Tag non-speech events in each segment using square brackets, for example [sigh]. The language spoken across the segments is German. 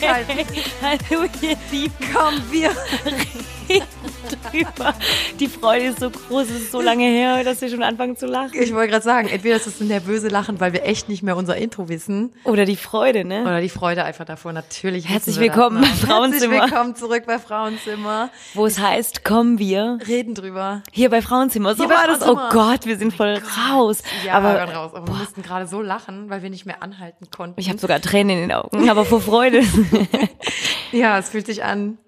zurückhalten. [laughs] Hallo ihr Lieben, Komm, wir. [laughs] drüber. Die Freude ist so groß, es ist so lange her, dass wir schon anfangen zu lachen. Ich wollte gerade sagen, entweder ist es ein nervöse Lachen, weil wir echt nicht mehr unser Intro wissen, Oder die Freude, ne? oder die Freude einfach davor. Natürlich. Herzlich willkommen das noch. Frauenzimmer. Herzlich willkommen zurück bei Frauenzimmer. Wo es heißt, kommen wir. Reden drüber. Hier bei Frauenzimmer. So Hier bei war das. Oh. Gott, wir sind voll raus. Ja, aber wir waren raus. Aber wir mussten gerade so lachen, weil wir nicht mehr anhalten konnten. ich habe sogar Tränen in den Augen, aber vor Freude. [laughs] Ja, es fühlt sich an.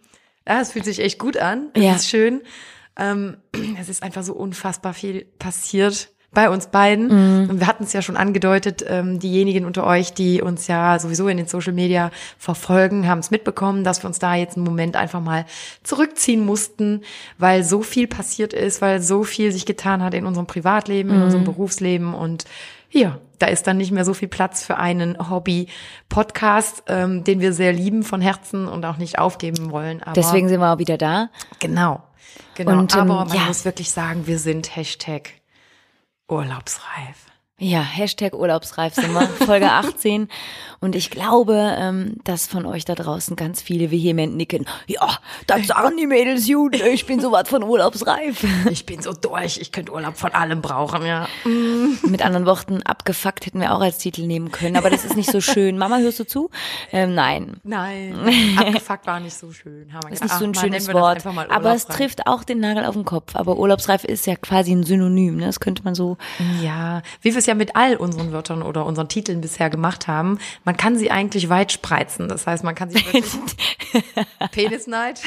Ja, es fühlt sich echt gut an. Es Ja. ist schön. Ähm, [clears throat] es ist einfach so unfassbar viel passiert bei uns beiden. Mhm. Und wir hatten es ja schon angedeutet, ähm, diejenigen unter euch, die uns ja sowieso in den Social Media verfolgen, haben es mitbekommen, dass wir uns da jetzt einen Moment einfach mal zurückziehen mussten, weil so viel passiert ist, weil so viel sich getan hat in unserem Privatleben, in Mhm. unserem Berufsleben und ja, da ist dann nicht mehr so viel Platz für einen Hobby-Podcast, ähm, den wir sehr lieben von Herzen und auch nicht aufgeben wollen. Aber Deswegen sind wir auch wieder da. genau, genau. Und, ähm, aber man ja. muss wirklich sagen, wir sind Hashtag urlaubsreif. Ja, Hashtag Urlaubsreif sind wir, Folge [laughs] 18. Und ich glaube, ähm, dass von euch da draußen ganz viele vehement nicken. Ja, das sagen die Mädels gut. Ich bin sowas von urlaubsreif. [laughs] Ich bin so durch, ich könnte Urlaub von allem brauchen, ja. Mit anderen Worten, abgefuckt hätten wir auch als Titel nehmen können. Aber das ist nicht so [laughs] schön. Mama, hörst du zu? Ähm, nein. Nein, abgefuckt war nicht so schön. Haben wir Ist gedacht, nicht so ein ach, schönes Wort. Aber es trifft auch den Nagel auf den Kopf. Aber urlaubsreif ist ja quasi ein Synonym. Ne? Das könnte man so. Ja, wie wir es ja mit all unseren Wörtern oder unseren Titeln bisher gemacht haben, man kann sie eigentlich weit spreizen. Das heißt, man kann sie wirklich [laughs] Penisneid.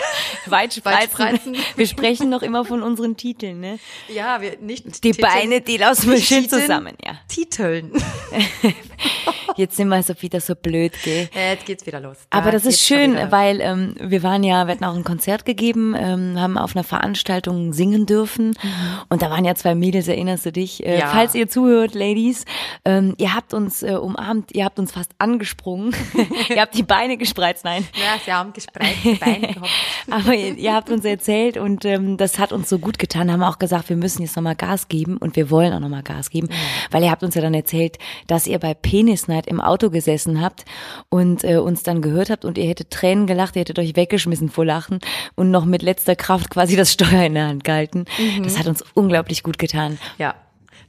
Weit spreizen. spreizen. Wir sprechen noch immer von unseren Titeln. Ne? Ja, wir nicht Die Titeln, Beine, die lassen wir schön zusammen. Ja. Titeln. [laughs] Jetzt sind wir so wieder so blöd, gell? Ja, Jetzt geht's wieder los. Aber Da das ist schön, weil ähm, wir waren ja, wir hatten auch ein Konzert gegeben, ähm, haben auf einer Veranstaltung singen dürfen und da waren ja zwei Mädels, erinnerst du dich? Äh, Mhm. Ja. Falls ihr zuhört, Ladies, ähm, ihr habt uns äh, umarmt, ihr habt uns fast angesprungen, [laughs] ihr habt die Beine gespreizt, nein. Ja, sie haben gespreizte Beine gehabt. [laughs] Aber ihr, ihr habt uns erzählt und ähm, das hat uns so gut getan. Haben auch gesagt, wir müssen jetzt nochmal Gas geben und wir wollen auch nochmal Gas geben, weil ihr habt uns ja dann erzählt, dass ihr bei Penis Night im Auto gesessen habt und äh, uns dann gehört habt und ihr hättet Tränen gelacht, ihr hättet euch weggeschmissen vor Lachen und noch mit letzter Kraft quasi das Steuer in der Hand gehalten. Das hat uns unglaublich gut getan. Ja,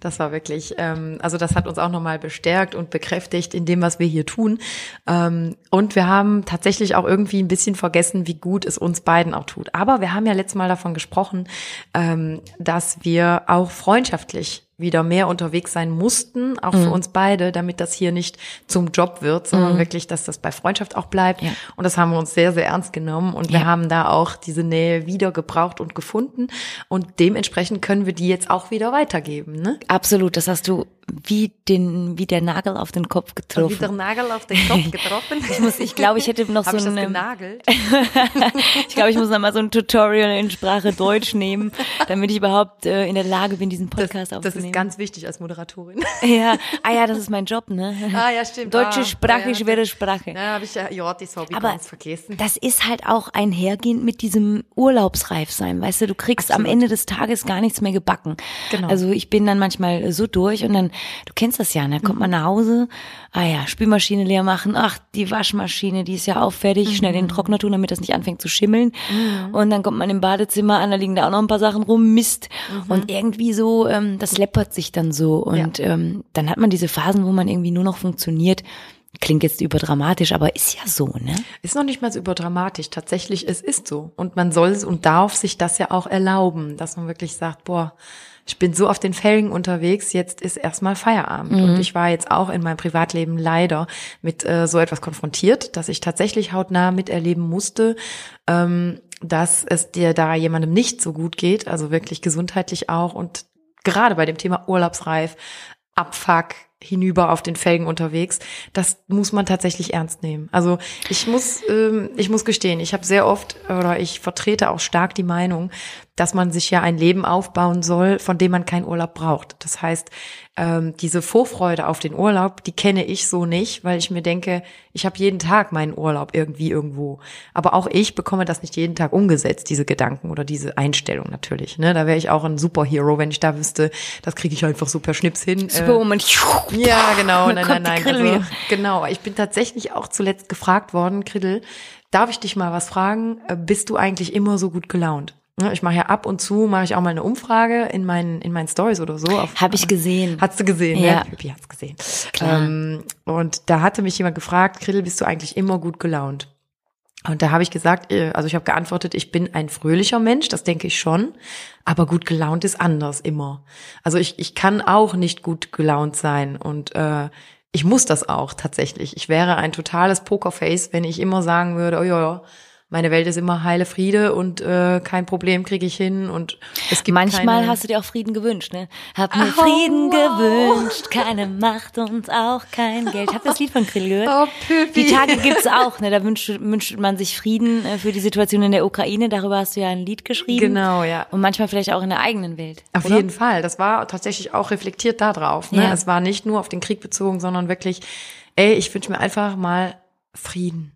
das war wirklich, ähm, also das hat uns auch nochmal bestärkt und bekräftigt in dem, was wir hier tun. Ähm, und wir haben tatsächlich auch irgendwie ein bisschen vergessen, wie gut es uns beiden auch tut. Aber wir haben ja letztes Mal davon gesprochen, ähm, dass wir auch freundschaftlich wieder mehr unterwegs sein mussten, auch für uns beide, damit das hier nicht zum Job wird, sondern wirklich, dass das bei Freundschaft auch bleibt. Ja. Und das haben wir uns sehr, sehr ernst genommen und wir Ja. haben da auch diese Nähe wieder gebraucht und gefunden und dementsprechend können wir die jetzt auch wieder weitergeben. Ne? Absolut, das hast du wie den wie der Nagel auf den Kopf getroffen. Wieder Nagel auf den Kopf [laughs] getroffen. Ich muss, ich glaube, ich hätte noch Hab so ich genagelt? [laughs] Ich glaube, ich muss noch mal so ein Tutorial in Sprache Deutsch nehmen, damit ich überhaupt äh, in der Lage bin, diesen Podcast das aufzunehmen. ist ganz wichtig als Moderatorin. [laughs] ja, ah ja, das ist mein Job, ne? [laughs] Ah, ja, stimmt. Deutsche Ah, Sprache, ja, schwere Sprache. Ja, habe ich ja, ja, das ich Aber ganz vergessen. das ist halt auch einhergehend mit diesem Urlaubsreif sein, weißt du, du kriegst am Ende des Tages gar nichts mehr gebacken. Genau. Also ich bin dann manchmal so durch und dann, du kennst das ja, ne, kommt man nach Hause, ah ja, Spülmaschine leer machen, ach, die Waschmaschine, die ist ja auch fertig, schnell in den Trockner tun, damit das nicht anfängt zu schimmeln. Und dann kommt man im Badezimmer an, da liegen da auch noch ein paar Sachen rum, Mist. Und irgendwie so, ähm, das läppert sich dann so und ähm, dann hat man diese Phasen, wo man irgendwie nur noch funktioniert. Klingt jetzt überdramatisch, aber ist ja so, ne? Ist noch nicht mal so überdramatisch. Tatsächlich, es ist so. Und man soll und darf sich das ja auch erlauben, dass man wirklich sagt, boah, ich bin so auf den Felgen unterwegs, jetzt ist erstmal Feierabend. Und ich war jetzt auch in meinem Privatleben leider mit äh, so etwas konfrontiert, dass ich tatsächlich hautnah miterleben musste, ähm, dass es dir da jemandem nicht so gut geht, also wirklich gesundheitlich auch und gerade bei dem Thema Urlaubsreif, Abfuck, hinüber auf den Felgen unterwegs, das muss man tatsächlich ernst nehmen. Also ich muss, ähm, ich muss gestehen, ich habe sehr oft oder ich vertrete auch stark die Meinung, dass man sich ja ein Leben aufbauen soll, von dem man keinen Urlaub braucht. Das heißt, ähm, diese Vorfreude auf den Urlaub, die kenne ich so nicht, weil ich mir denke, ich habe jeden Tag meinen Urlaub irgendwie irgendwo. Aber auch ich bekomme das nicht jeden Tag umgesetzt, diese Gedanken oder diese Einstellung natürlich. Ne? Da wäre ich auch ein Superhero, wenn ich da wüsste, das kriege ich einfach super Schnips hin. Superwoman. Äh, ja, genau. [laughs] Nein, nein, nein. Also, genau. Ich bin tatsächlich auch zuletzt gefragt worden, Kriddel, darf ich dich mal was fragen? Äh, bist du eigentlich immer so gut gelaunt? Ich mache ja ab und zu, mache ich auch mal eine Umfrage in meinen in meinen Stories oder so. Habe ich gesehen. Hast du gesehen, ja. ne? Pippi hat's gesehen. Klar. Ähm, und da hatte mich jemand gefragt, Krill, bist du eigentlich immer gut gelaunt? Und da habe ich gesagt, äh, also ich habe geantwortet, ich bin ein fröhlicher Mensch, das denke ich schon, aber gut gelaunt ist anders immer. Also ich, ich kann auch nicht gut gelaunt sein und äh, ich muss das auch tatsächlich. Ich wäre ein totales Pokerface, wenn ich immer sagen würde, oh ja meine Welt ist immer heile Friede und äh, kein Problem kriege ich hin und es gibt manchmal keine hast du dir auch Frieden gewünscht, ne? Hab mir oh, Frieden wow. gewünscht, keine Macht und auch kein Geld. Hab das Lied von Krill gehört? Oh, Pippi. Die Tage gibt's auch, ne? Da wünscht, wünscht man sich Frieden äh, für die Situation in der Ukraine. Darüber hast du ja ein Lied geschrieben. Genau, ja. Und manchmal vielleicht auch in der eigenen Welt. Auf oder? jeden Fall. Das war tatsächlich auch reflektiert da drauf. Ne? Ja. Es war nicht nur auf den Krieg bezogen, sondern wirklich, ey, ich wünsche mir einfach mal Frieden.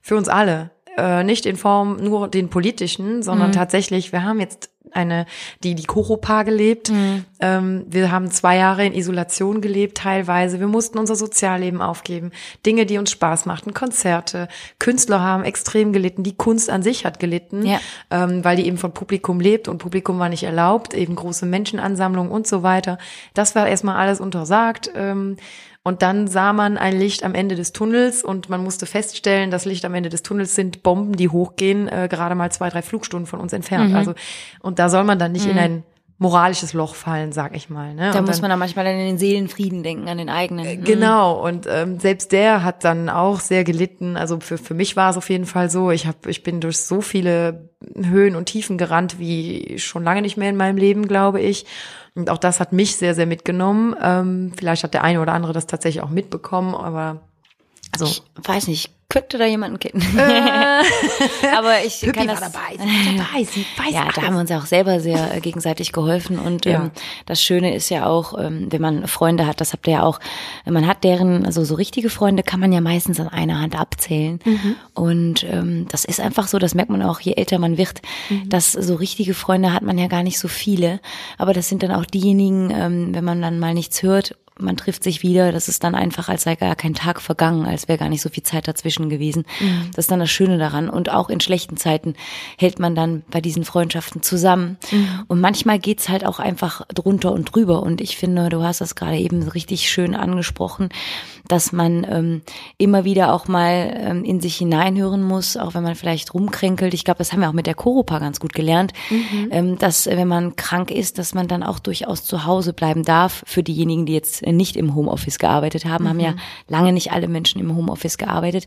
Für uns alle äh, nicht in Form nur den politischen, sondern Mhm. tatsächlich, wir haben jetzt eine, die, die Koropa gelebt. Mhm. Ähm, wir haben zwei Jahre in Isolation gelebt, teilweise. Wir mussten unser Sozialleben aufgeben. Dinge, die uns Spaß machten, Konzerte. Künstler haben extrem gelitten. Die Kunst an sich hat gelitten, Ja. ähm, weil die eben von Publikum lebt und Publikum war nicht erlaubt, eben große Menschenansammlungen und so weiter. Das war erstmal alles untersagt. Ähm, und dann sah man ein Licht am Ende des Tunnels und man musste feststellen, das Licht am Ende des Tunnels sind Bomben, die hochgehen, äh, gerade mal zwei, drei Flugstunden von uns entfernt. Mhm. Also und da soll man dann nicht in ein moralisches Loch fallen, sag ich mal. Ne? Da und muss dann, man dann manchmal an den Seelenfrieden denken, an den eigenen. Mhm. Genau, und ähm, selbst der hat dann auch sehr gelitten. Also für, für mich war es auf jeden Fall so, ich, hab, ich bin durch so viele Höhen und Tiefen gerannt wie schon lange nicht mehr in meinem Leben, glaube ich. Und auch das hat mich sehr, sehr mitgenommen. Ähm, vielleicht hat der eine oder andere das tatsächlich auch mitbekommen, aber also Ich weiß nicht, könnte da jemanden kennen. [laughs] Aber ich Pippi kann war das, dabei, sie war dabei, sie weiß Ja, da alles. haben wir uns auch selber sehr äh, gegenseitig geholfen und Ja. ähm, das Schöne ist ja auch, ähm, wenn man Freunde hat, das habt ihr ja auch, man hat deren, also so richtige Freunde kann man ja meistens an einer Hand abzählen Mhm. und ähm, das ist einfach so, das merkt man auch, je älter man wird, Mhm. dass so richtige Freunde hat man ja gar nicht so viele, aber das sind dann auch diejenigen, ähm, wenn man dann mal nichts hört man trifft sich wieder, das ist dann einfach, als sei gar kein Tag vergangen, als wäre gar nicht so viel Zeit dazwischen gewesen. Das ist dann das Schöne daran. Und auch in schlechten Zeiten hält man dann bei diesen Freundschaften zusammen. Und manchmal geht's halt auch einfach drunter und drüber. Und ich finde, du hast das gerade eben richtig schön angesprochen, dass man ähm, immer wieder auch mal ähm, in sich hineinhören muss, auch wenn man vielleicht rumkränkelt. Ich glaube, das haben wir auch mit der Koropa ganz gut gelernt, ähm, dass äh, wenn man krank ist, dass man dann auch durchaus zu Hause bleiben darf. Für diejenigen, die jetzt nicht im Homeoffice gearbeitet haben, haben ja lange nicht alle Menschen im Homeoffice gearbeitet.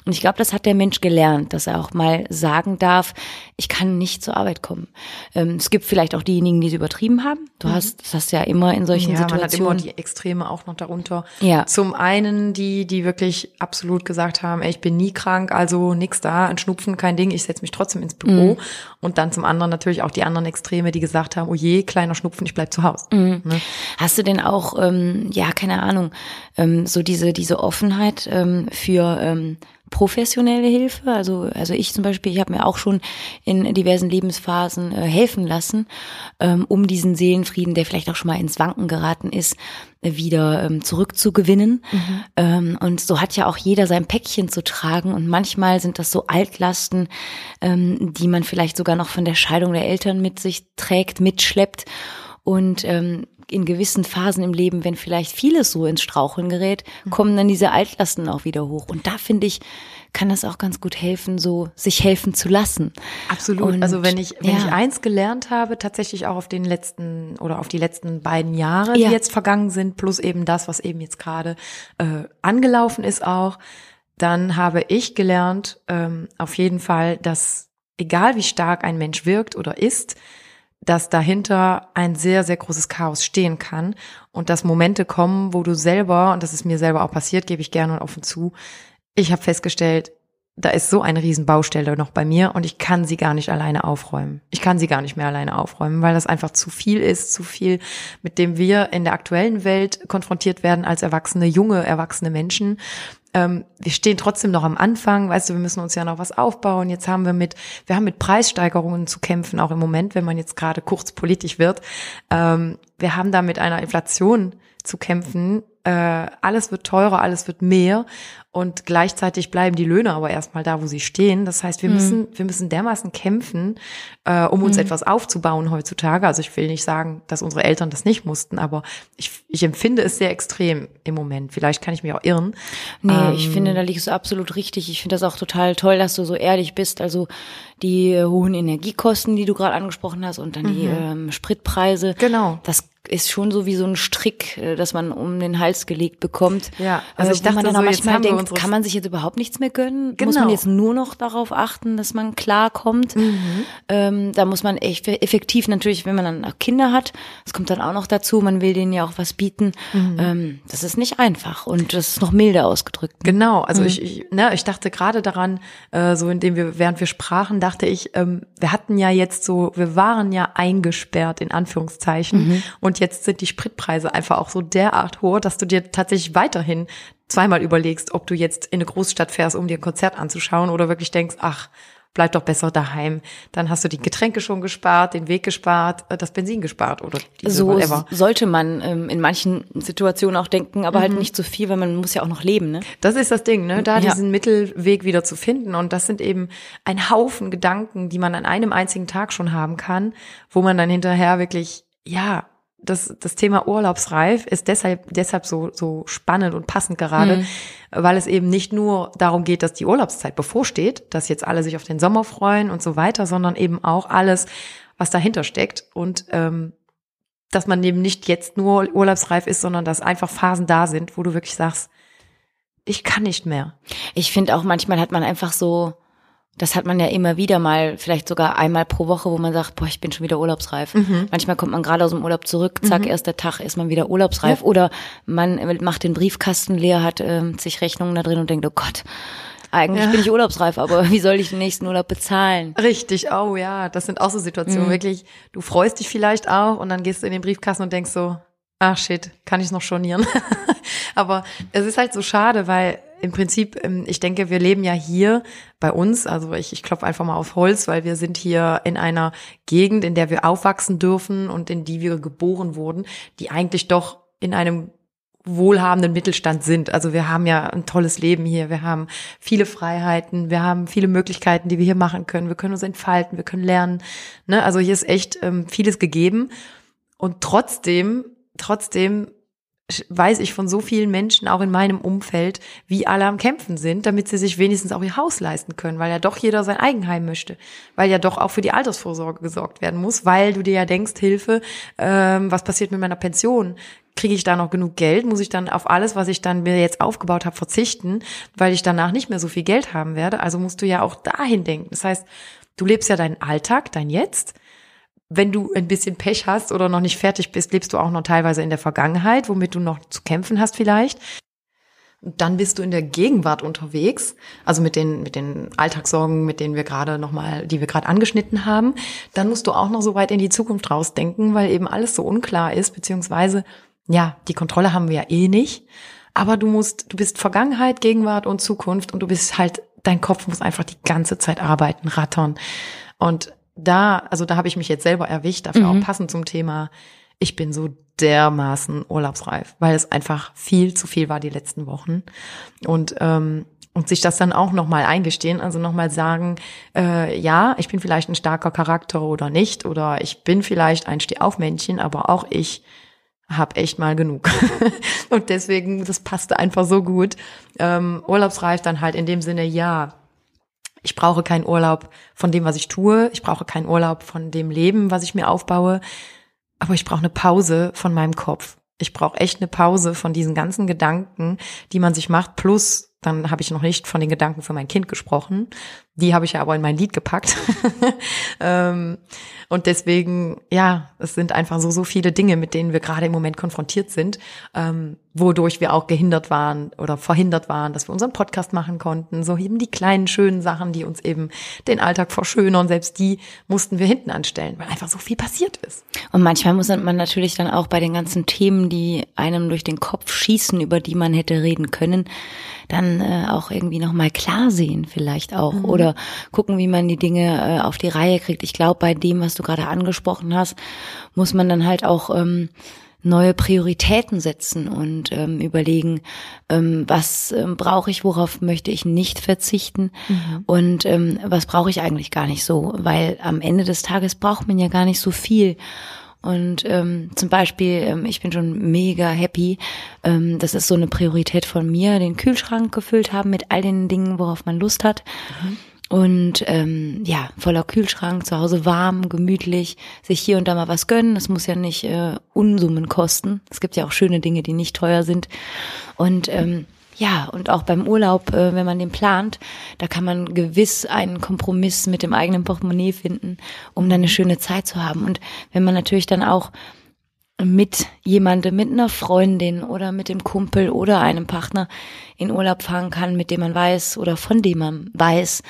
Und ich glaube, das hat der Mensch gelernt, dass er auch mal sagen darf, ich kann nicht zur Arbeit kommen. Ähm, es gibt vielleicht auch diejenigen, die es übertrieben haben. Du hast, das hast ja immer in solchen Mhm. ja, man hat immer Situationen. die Extreme auch noch darunter. Ja. Zum einen die, die wirklich absolut gesagt haben, ey, ich bin nie krank, also nix da, ein Schnupfen, kein Ding, ich setze mich trotzdem ins Büro. Und dann zum anderen natürlich auch die anderen Extreme, die gesagt haben, oh je, kleiner Schnupfen, ich bleib zu Hause. Ne? Hast du denn auch, ähm, ja, keine Ahnung, ähm, so diese, diese Offenheit ähm, für ähm, professionelle Hilfe? Also, also ich zum Beispiel, ich habe mir auch schon in diversen Lebensphasen äh, helfen lassen, ähm, um diesen Seelenfrieden, der vielleicht auch schon mal ins Wanken geraten ist, wieder ähm, zurückzugewinnen. Ähm, und so hat ja auch jeder sein Päckchen zu tragen. Und manchmal sind das so Altlasten, ähm, die man vielleicht sogar noch von der Scheidung der Eltern mit sich trägt, mitschleppt. Und ähm, in gewissen Phasen im Leben, wenn vielleicht vieles so ins Straucheln gerät, kommen dann diese Altlasten auch wieder hoch. Und da finde ich, kann das auch ganz gut helfen, so sich helfen zu lassen. Absolut. Und, also wenn ich, wenn ja. ich eins gelernt habe, tatsächlich auch auf den letzten oder auf die letzten beiden Jahre, Ja. die jetzt vergangen sind, plus eben das, was eben jetzt gerade äh, angelaufen ist auch, dann habe ich gelernt, ähm, auf jeden Fall, dass egal wie stark ein Mensch wirkt oder ist, dass dahinter ein sehr, sehr großes Chaos stehen kann und dass Momente kommen, wo du selber, und das ist mir selber auch passiert, gebe ich gerne und offen zu, ich habe festgestellt, da ist so eine Riesenbaustelle noch bei mir und ich kann sie gar nicht alleine aufräumen. Ich kann sie gar nicht mehr alleine aufräumen, weil das einfach zu viel ist, zu viel, mit dem wir in der aktuellen Welt konfrontiert werden als erwachsene, junge, erwachsene Menschen. Ähm, wir stehen trotzdem noch am Anfang, weißt du, wir müssen uns ja noch was aufbauen. Jetzt haben wir mit, wir haben mit Preissteigerungen zu kämpfen, auch im Moment, wenn man jetzt gerade kurz politisch wird. Ähm, wir haben da mit einer Inflation zu kämpfen. Äh, alles wird teurer, alles wird mehr und gleichzeitig bleiben die Löhne aber erstmal da, wo sie stehen. Das heißt, wir mhm. müssen, wir müssen dermaßen kämpfen, äh, um uns mhm. etwas aufzubauen heutzutage. Also ich will nicht sagen, dass unsere Eltern das nicht mussten, aber ich, ich empfinde es sehr extrem im Moment. Vielleicht kann ich mich auch irren. Nee, ähm, ich finde, da liegst du absolut richtig. Ich finde das auch total toll, dass du so ehrlich bist. Also die hohen Energiekosten, die du gerade angesprochen hast, und dann mhm. die ähm, Spritpreise. Genau. Das ist schon so wie so ein Strick, äh, dass man um den Hals gelegt bekommt. Ja, also äh, ich dachte man dann so, manchmal denkt, kann man sich jetzt überhaupt nichts mehr gönnen? Genau. Muss man jetzt nur noch darauf achten, dass man klarkommt? Mhm. Ähm, da muss man echt effektiv natürlich, wenn man dann Kinder hat, das kommt dann auch noch dazu, man will denen ja auch was bieten. Mhm. Ähm, das ist nicht einfach und das ist noch milder ausgedrückt. Genau, also mhm. ich, ich, ne, ich dachte gerade daran, äh, so indem wir, während wir sprachen, dachte ich, ähm, wir hatten ja jetzt so, wir waren ja eingesperrt in Anführungszeichen mhm. und und jetzt sind die Spritpreise einfach auch so derart hoch, dass du dir tatsächlich weiterhin zweimal überlegst, ob du jetzt in eine Großstadt fährst, um dir ein Konzert anzuschauen oder wirklich denkst, ach, bleib doch besser daheim. Dann hast du die Getränke schon gespart, den Weg gespart, äh, das Benzin gespart oder so whatever. sollte man ähm, in manchen Situationen auch denken, aber halt mhm. halt nicht so viel, weil man muss ja auch noch leben. Ne? Das ist das Ding, ne? da ja. diesen Mittelweg wieder zu finden und das sind eben ein Haufen Gedanken, die man an einem einzigen Tag schon haben kann, wo man dann hinterher wirklich ja das, das Thema Urlaubsreif ist deshalb, deshalb so, so spannend und passend gerade, mhm. weil es eben nicht nur darum geht, dass die Urlaubszeit bevorsteht, dass jetzt alle sich auf den Sommer freuen und so weiter, sondern eben auch alles, was dahinter steckt und ähm, dass man eben nicht jetzt nur urlaubsreif ist, sondern dass einfach Phasen da sind, wo du wirklich sagst, ich kann nicht mehr. Ich finde auch manchmal hat man einfach so das hat man ja immer wieder mal, vielleicht sogar einmal pro Woche, wo man sagt, boah, ich bin schon wieder urlaubsreif. Mhm. Manchmal kommt man gerade aus dem Urlaub zurück, zack, mhm. erster Tag ist man wieder urlaubsreif. Ja. Oder man macht den Briefkasten leer, hat äh, sich Rechnungen da drin und denkt, oh Gott, eigentlich ja. bin ich urlaubsreif, aber [laughs] wie soll ich den nächsten Urlaub bezahlen? Richtig, oh ja, das sind auch so Situationen, mhm. wirklich, du freust dich vielleicht auch und dann gehst du in den Briefkasten und denkst so, ach shit, kann ich noch stornieren? [laughs] aber es ist halt so schade, weil im Prinzip, ähm, ich denke, wir leben ja hier bei uns, also ich, ich klopfe einfach mal auf Holz, weil wir sind hier in einer Gegend, in der wir aufwachsen dürfen und in die wir geboren wurden, die eigentlich doch in einem wohlhabenden Mittelstand sind. Also wir haben ja ein tolles Leben hier, wir haben viele Freiheiten, wir haben viele Möglichkeiten, die wir hier machen können, wir können uns entfalten, wir können lernen. Ne? Also hier ist echt ähm, vieles gegeben. Und trotzdem, trotzdem weiß ich von so vielen Menschen, auch in meinem Umfeld, wie alle am Kämpfen sind, damit sie sich wenigstens auch ihr Haus leisten können, weil ja doch jeder sein Eigenheim möchte, weil ja doch auch für die Altersvorsorge gesorgt werden muss, weil du dir ja denkst, Hilfe, ähm, was passiert mit meiner Pension? Kriege ich da noch genug Geld? Muss ich dann auf alles, was ich dann mir jetzt aufgebaut habe, verzichten, weil ich danach nicht mehr so viel Geld haben werde? Also musst du ja auch dahin denken. Das heißt, du lebst ja deinen Alltag, dein Jetzt, wenn du ein bisschen Pech hast oder noch nicht fertig bist, lebst du auch noch teilweise in der Vergangenheit, womit du noch zu kämpfen hast vielleicht. Und dann bist du in der Gegenwart unterwegs, also mit den mit den Alltagssorgen, mit denen wir gerade noch mal, die wir gerade angeschnitten haben. Dann musst du auch noch so weit in die Zukunft rausdenken, weil eben alles so unklar ist, beziehungsweise ja, die Kontrolle haben wir ja eh nicht. Aber du musst, du bist Vergangenheit, Gegenwart und Zukunft und du bist halt, dein Kopf muss einfach die ganze Zeit arbeiten, rattern. Und da, also da habe ich mich jetzt selber erwischt, dafür mhm. auch passend zum Thema, ich bin so dermaßen urlaubsreif, weil es einfach viel zu viel war die letzten Wochen. Und ähm, und sich das dann auch nochmal eingestehen, also nochmal sagen, äh, ja, ich bin vielleicht ein starker Charakter oder nicht, oder ich bin vielleicht ein Stehaufmännchen, aber auch ich habe echt mal genug. [laughs] und deswegen, das passte einfach so gut. Ähm, urlaubsreif dann halt in dem Sinne, ja, ich brauche keinen Urlaub von dem, was ich tue. Ich brauche keinen Urlaub von dem Leben, was ich mir aufbaue. Aber ich brauche eine Pause von meinem Kopf. Ich brauche echt eine Pause von diesen ganzen Gedanken, die man sich macht. Plus, dann habe ich noch nicht von den Gedanken für mein Kind gesprochen, Die habe ich ja aber in mein Lied gepackt. [laughs] ähm, und deswegen, ja, es sind einfach so, so viele Dinge, mit denen wir gerade im Moment konfrontiert sind, ähm, wodurch wir auch gehindert waren oder verhindert waren, dass wir unseren Podcast machen konnten. So eben die kleinen, schönen Sachen, die uns eben den Alltag verschönern, selbst die mussten wir hinten anstellen, weil einfach so viel passiert ist. Und manchmal muss man natürlich dann auch bei den ganzen Themen, die einem durch den Kopf schießen, über die man hätte reden können, dann äh, auch irgendwie nochmal klar sehen vielleicht auch mhm. oder gucken, wie man die Dinge äh, auf die Reihe kriegt. Ich glaube, bei dem, was du gerade angesprochen hast, muss man dann halt auch ähm, neue Prioritäten setzen und ähm, überlegen, ähm, was ähm, brauche ich, worauf möchte ich nicht verzichten mhm. und ähm, was brauche ich eigentlich gar nicht so, weil am Ende des Tages braucht man ja gar nicht so viel. Und ähm, zum Beispiel, ähm, ich bin schon mega happy. Ähm, das ist so eine Priorität von mir, den Kühlschrank gefüllt haben mit all den Dingen, worauf man Lust hat. Mhm. Und ähm, ja, voller Kühlschrank, zu Hause warm, gemütlich, sich hier und da mal was gönnen. Das muss ja nicht äh, Unsummen kosten. Es gibt ja auch schöne Dinge, die nicht teuer sind. Und ähm, ja, und auch beim Urlaub, äh, wenn man den plant, da kann man gewiss einen Kompromiss mit dem eigenen Portemonnaie finden, um dann eine schöne Zeit zu haben. Und wenn man natürlich dann auch mit jemandem, mit einer Freundin oder mit dem Kumpel oder einem Partner in Urlaub fahren kann, mit dem man weiß oder von dem man weiß,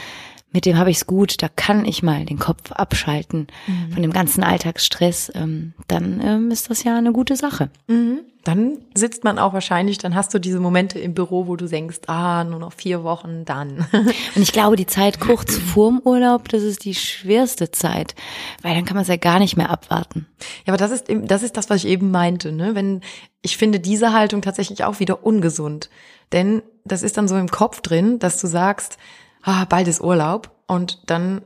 mit dem habe ich es gut, da kann ich mal den Kopf abschalten mhm. von dem ganzen Alltagsstress, ähm, dann ähm, ist das ja eine gute Sache. Mhm. Dann sitzt man auch wahrscheinlich, dann hast du diese Momente im Büro, wo du denkst, ah, nur noch vier Wochen, dann. [laughs] Und ich glaube, die Zeit kurz vorm Urlaub, das ist die schwerste Zeit, weil dann kann man es ja gar nicht mehr abwarten. Ja, aber das ist, das ist das, was ich eben meinte, ne? Wenn, ich finde diese Haltung tatsächlich auch wieder ungesund. Denn das ist dann so im Kopf drin, dass du sagst, ah, bald ist Urlaub und dann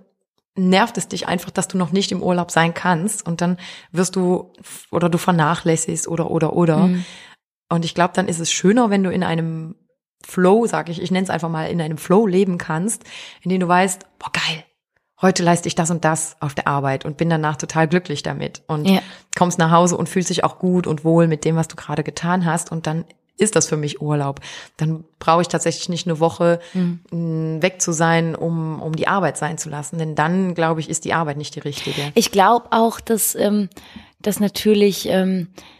nervt es dich einfach, dass du noch nicht im Urlaub sein kannst und dann wirst du oder du vernachlässigst oder oder oder. Mhm. Und ich glaube, dann ist es schöner, wenn du in einem Flow, sag ich, ich nenne es einfach mal, in einem Flow leben kannst, in dem du weißt, boah geil, heute leiste ich das und das auf der Arbeit und bin danach total glücklich damit und ja. kommst nach Hause und fühlst dich auch gut und wohl mit dem, was du gerade getan hast und dann ist das für mich Urlaub. Dann brauche ich tatsächlich nicht eine Woche mhm. weg zu sein, um, um die Arbeit sein zu lassen. Denn dann, glaube ich, ist die Arbeit nicht die richtige. Ich glaube auch, dass, ähm, dass natürlich ähm, äh,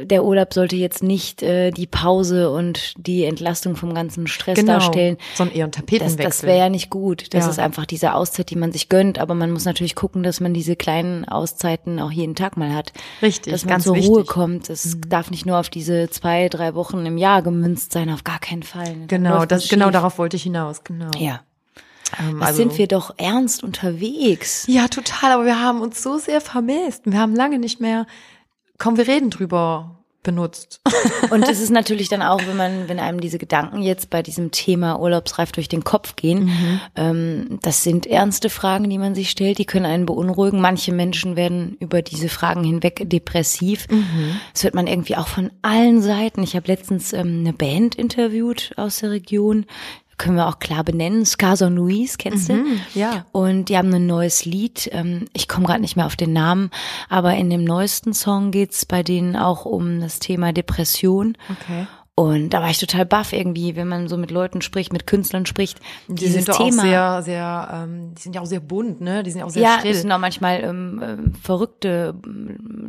der Urlaub sollte jetzt nicht äh, die Pause und die Entlastung vom ganzen Stress genau, darstellen. Sondern eher ein Tapetenwechsel. Das, das wäre ja nicht gut. Das ja. ist einfach diese Auszeit, die man sich gönnt. Aber man muss natürlich gucken, dass man diese kleinen Auszeiten auch jeden Tag mal hat. Richtig, Dass man zur wichtig. Ruhe kommt. Es mhm. darf nicht nur auf diese zwei, drei Wochen im Jahr gemünzt sein, auf gar keinen Fall. Genau, das, genau darauf wollte ich hinaus. Genau. Ja. Ähm, also, sind wir doch ernst unterwegs. Ja, total. Aber wir haben uns so sehr vermisst. Wir haben lange nicht mehr komm, wir reden drüber benutzt. [laughs] Und es ist natürlich dann auch, wenn man, wenn einem diese Gedanken jetzt bei diesem Thema urlaubsreif durch den Kopf gehen, mhm. ähm, das sind ernste Fragen, die man sich stellt, die können einen beunruhigen. Manche Menschen werden über diese Fragen hinweg depressiv. Mhm. Das wird man irgendwie auch von allen Seiten. Ich habe letztens ähm, eine Band interviewt aus der Region, können wir auch klar benennen. Scarson Louise, kennst mhm, du? Ja. Und die haben ein neues Lied. Ähm, ich komme gerade nicht mehr auf den Namen, aber in dem neuesten Song geht's bei denen auch um das Thema Depression. Okay. Und da war ich total baff irgendwie, wenn man so mit Leuten spricht, mit Künstlern spricht. Die sind doch Thema, auch sehr, sehr, ähm, die sind ja auch sehr bunt, ne? Die sind ja auch sehr ja, schrill. Ja, sind auch manchmal ähm, ähm, verrückte,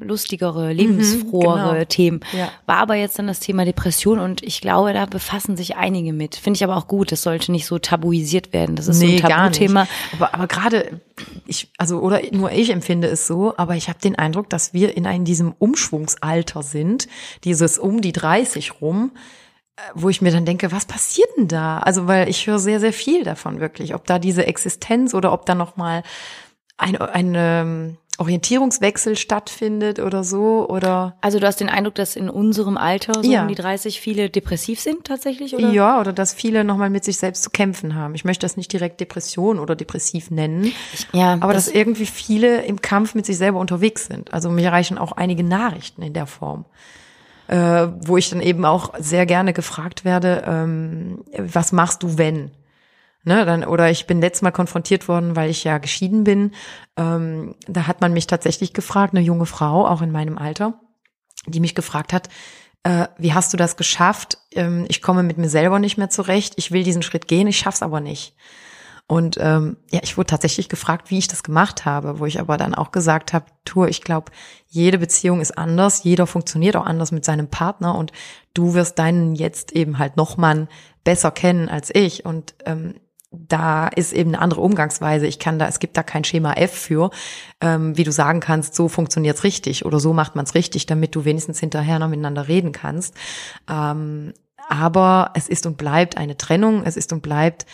lustigere, lebensfrohere mhm, genau. Themen. Ja. War aber jetzt dann das Thema Depression und ich glaube, da befassen sich einige mit. Finde ich aber auch gut. Das sollte nicht so tabuisiert werden. Das ist nee, so ein Tabuthema. Aber, aber gerade ich, also oder nur ich empfinde es so, aber ich habe den Eindruck, dass wir in einem diesem Umschwungsalter sind, dieses um die 30 rum, wo ich mir dann denke, was passiert denn da? Also weil ich höre sehr sehr viel davon wirklich, ob da diese Existenz oder ob da noch mal eine, eine Orientierungswechsel stattfindet oder so oder also du hast den Eindruck, dass in unserem Alter so ja. um die 30 viele depressiv sind tatsächlich oder ja oder dass viele noch mal mit sich selbst zu kämpfen haben. Ich möchte das nicht direkt Depression oder depressiv nennen, ja, aber das dass irgendwie viele im Kampf mit sich selber unterwegs sind. Also mir erreichen auch einige Nachrichten in der Form. Äh, wo ich dann eben auch sehr gerne gefragt werde, ähm, was machst du, wenn? Ne, dann, oder ich bin letztes Mal konfrontiert worden, weil ich ja geschieden bin. Ähm, da hat man mich tatsächlich gefragt, eine junge Frau, auch in meinem Alter, die mich gefragt hat, äh, wie hast du das geschafft? Ähm, ich komme mit mir selber nicht mehr zurecht. Ich will diesen Schritt gehen, ich schaff's aber nicht. Und ähm, ja, ich wurde tatsächlich gefragt, wie ich das gemacht habe, wo ich aber dann auch gesagt habe, Tour, ich glaube, jede Beziehung ist anders, jeder funktioniert auch anders mit seinem Partner und du wirst deinen jetzt eben halt noch mal besser kennen als ich. Und ähm, da ist eben eine andere Umgangsweise. Ich kann da, es gibt da kein Schema F für, ähm, wie du sagen kannst, so funktioniert's richtig oder so macht man's richtig, damit du wenigstens hinterher noch miteinander reden kannst. Ähm, aber es ist und bleibt eine Trennung, es ist und bleibt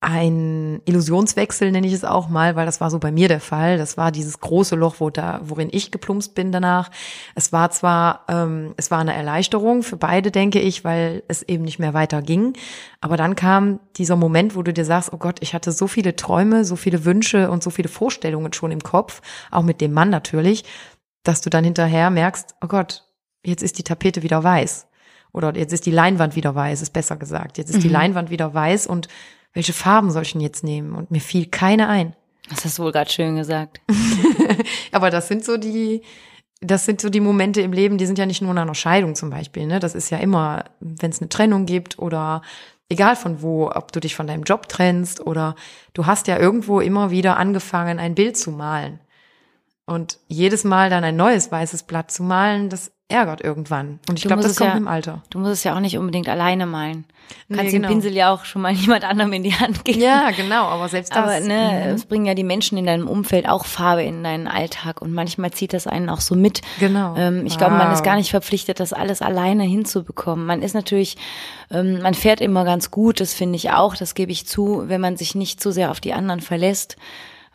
ein Illusionswechsel, nenne ich es auch mal, weil das war so bei mir der Fall. Das war dieses große Loch, wo da, worin ich geplumpst bin danach. Es war zwar, ähm, es war eine Erleichterung für beide, denke ich, weil es eben nicht mehr weiter ging. Aber dann kam dieser Moment, wo du dir sagst, oh Gott, ich hatte so viele Träume, so viele Wünsche und so viele Vorstellungen schon im Kopf, auch mit dem Mann natürlich, dass du dann hinterher merkst, oh Gott, jetzt ist die Tapete wieder weiß. Oder jetzt ist die Leinwand wieder weiß, ist besser gesagt. Jetzt ist mhm. die Leinwand wieder weiß und welche Farben soll ich denn jetzt nehmen? Und mir fiel keine ein. Das hast du wohl gerade schön gesagt. [laughs] Aber das sind so die, das sind so die Momente im Leben, die sind ja nicht nur nach einer Scheidung zum Beispiel. Ne? Das ist ja immer, wenn es eine Trennung gibt oder egal von wo, ob du dich von deinem Job trennst oder du hast ja irgendwo immer wieder angefangen, ein Bild zu malen. Und jedes Mal dann ein neues weißes Blatt zu malen, das ärgert irgendwann. Und ich glaube, das kommt ja, im Alter. Du musst es ja auch nicht unbedingt alleine malen. Du kannst nee, genau. den Pinsel ja auch schon mal [laughs] jemand anderem in die Hand geben. Ja, genau, aber selbst das. Aber ne, mhm. es bringen ja die Menschen in deinem Umfeld auch Farbe in deinen Alltag und manchmal zieht das einen auch so mit. Genau. Ähm, ich wow. glaube, man ist gar nicht verpflichtet, das alles alleine hinzubekommen. Man ist natürlich, ähm, man fährt immer ganz gut, das finde ich auch, das gebe ich zu, wenn man sich nicht zu sehr auf die anderen verlässt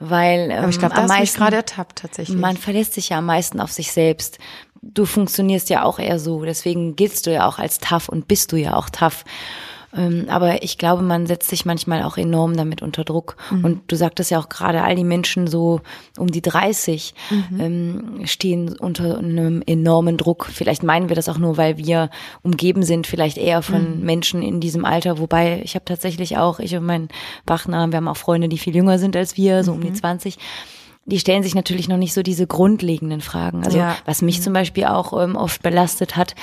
weil ähm, Aber ich glaube, ähm, da meisten, gerade ertappt tatsächlich. Man verlässt sich ja am meisten auf sich selbst du funktionierst ja auch eher so. Deswegen giltst du ja auch als tough und bist du ja auch tough. Ähm, aber ich glaube, man setzt sich manchmal auch enorm damit unter Druck. Mhm. Und du sagtest ja auch gerade, all die Menschen so um die 30 mhm. ähm, stehen unter einem enormen Druck. Vielleicht meinen wir das auch nur, weil wir umgeben sind, vielleicht eher von mhm. Menschen in diesem Alter. Wobei ich habe tatsächlich auch, ich und mein Partner, wir haben auch Freunde, die viel jünger sind als wir, so um die 20 mhm die stellen sich natürlich noch nicht so diese grundlegenden Fragen. Also ja. was mich mhm. zum Beispiel auch ähm, oft belastet hat,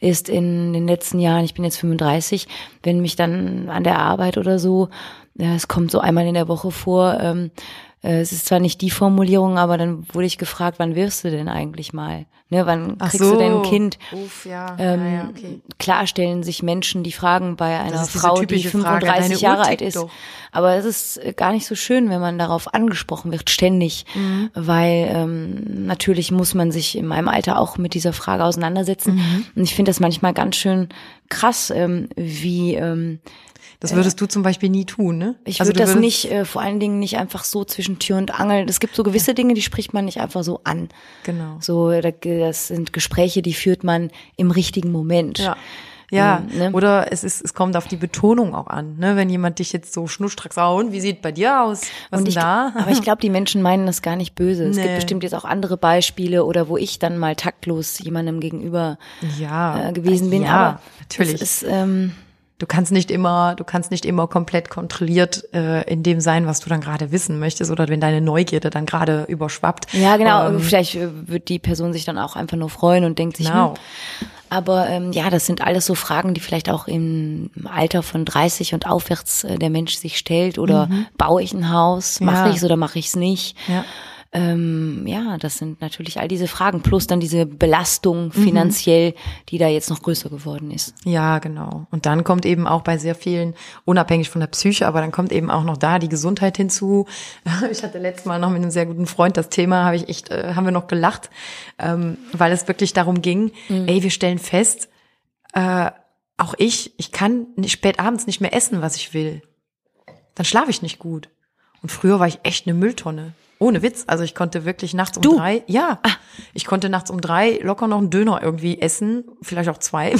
ist in den letzten Jahren, ich bin jetzt 35, wenn mich dann an der Arbeit oder so, ja, es kommt so einmal in der Woche vor, ähm, äh, es ist zwar nicht die Formulierung, aber dann wurde ich gefragt, wann wirst du denn eigentlich mal? Ne, wann kriegst so. du denn ein Kind? Uff, ja. Ähm, ja, okay. Klar stellen sich Menschen die Fragen bei einer Frau, die 35 Jahre alt ist. Doch. Aber es ist äh, gar nicht so schön, wenn man darauf angesprochen wird, ständig. Mhm. Weil ähm, natürlich muss man sich in meinem Alter auch mit dieser Frage auseinandersetzen. Mhm. Und ich finde das manchmal ganz schön krass, ähm, wie ähm, das würdest du zum Beispiel nie tun, ne? Ich also würde das nicht, äh, vor allen Dingen nicht einfach so zwischen Tür und Angel. Es gibt so gewisse Dinge, die spricht man nicht einfach so an. Genau. So, das sind Gespräche, die führt man im richtigen Moment. Ja. Ja, ähm, ne? oder es ist, es kommt auf die Betonung auch an, ne? Wenn jemand dich jetzt so schnustracks oh, und wie sieht bei dir aus? Was und ich, da? Aber ich glaube, die Menschen meinen das gar nicht böse. Es gibt bestimmt jetzt auch andere Beispiele oder wo ich dann mal taktlos jemandem gegenüber ja, äh, gewesen bin. Ja, aber natürlich. Es ist, ähm, du kannst nicht immer, du kannst nicht immer komplett kontrolliert äh, in dem sein, was du dann gerade wissen möchtest oder wenn deine Neugierde dann gerade überschwappt. Ja, genau. Ähm, Vielleicht äh, wird die Person sich dann auch einfach nur freuen und denkt sich, genau. Hm. Aber ähm, ja, das sind alles so Fragen, die vielleicht auch im Alter von 30 und aufwärts äh, der Mensch sich stellt. Oder mhm. baue ich ein Haus, mache ja. ich es oder mache ich es nicht? Ja. Ähm, ja, das sind natürlich all diese Fragen, plus dann diese Belastung mhm. finanziell, mhm. die da jetzt noch größer geworden ist. Ja, genau. Und dann kommt eben auch bei sehr vielen, unabhängig von der Psyche, aber dann kommt eben auch noch da die Gesundheit hinzu. [laughs] Ich hatte letztes Mal noch mit einem sehr guten Freund das Thema, habe ich echt, äh, haben wir noch gelacht, ähm, weil es wirklich darum ging, mhm. ey, wir stellen fest, äh, auch ich, ich kann nicht, spät abends nicht mehr essen, was ich will. Dann schlafe ich nicht gut. Und früher war ich echt eine Mülltonne. Ohne Witz. Also ich konnte wirklich nachts um du? drei, ja, ah. ich konnte nachts um drei locker noch einen Döner irgendwie essen, vielleicht auch zwei.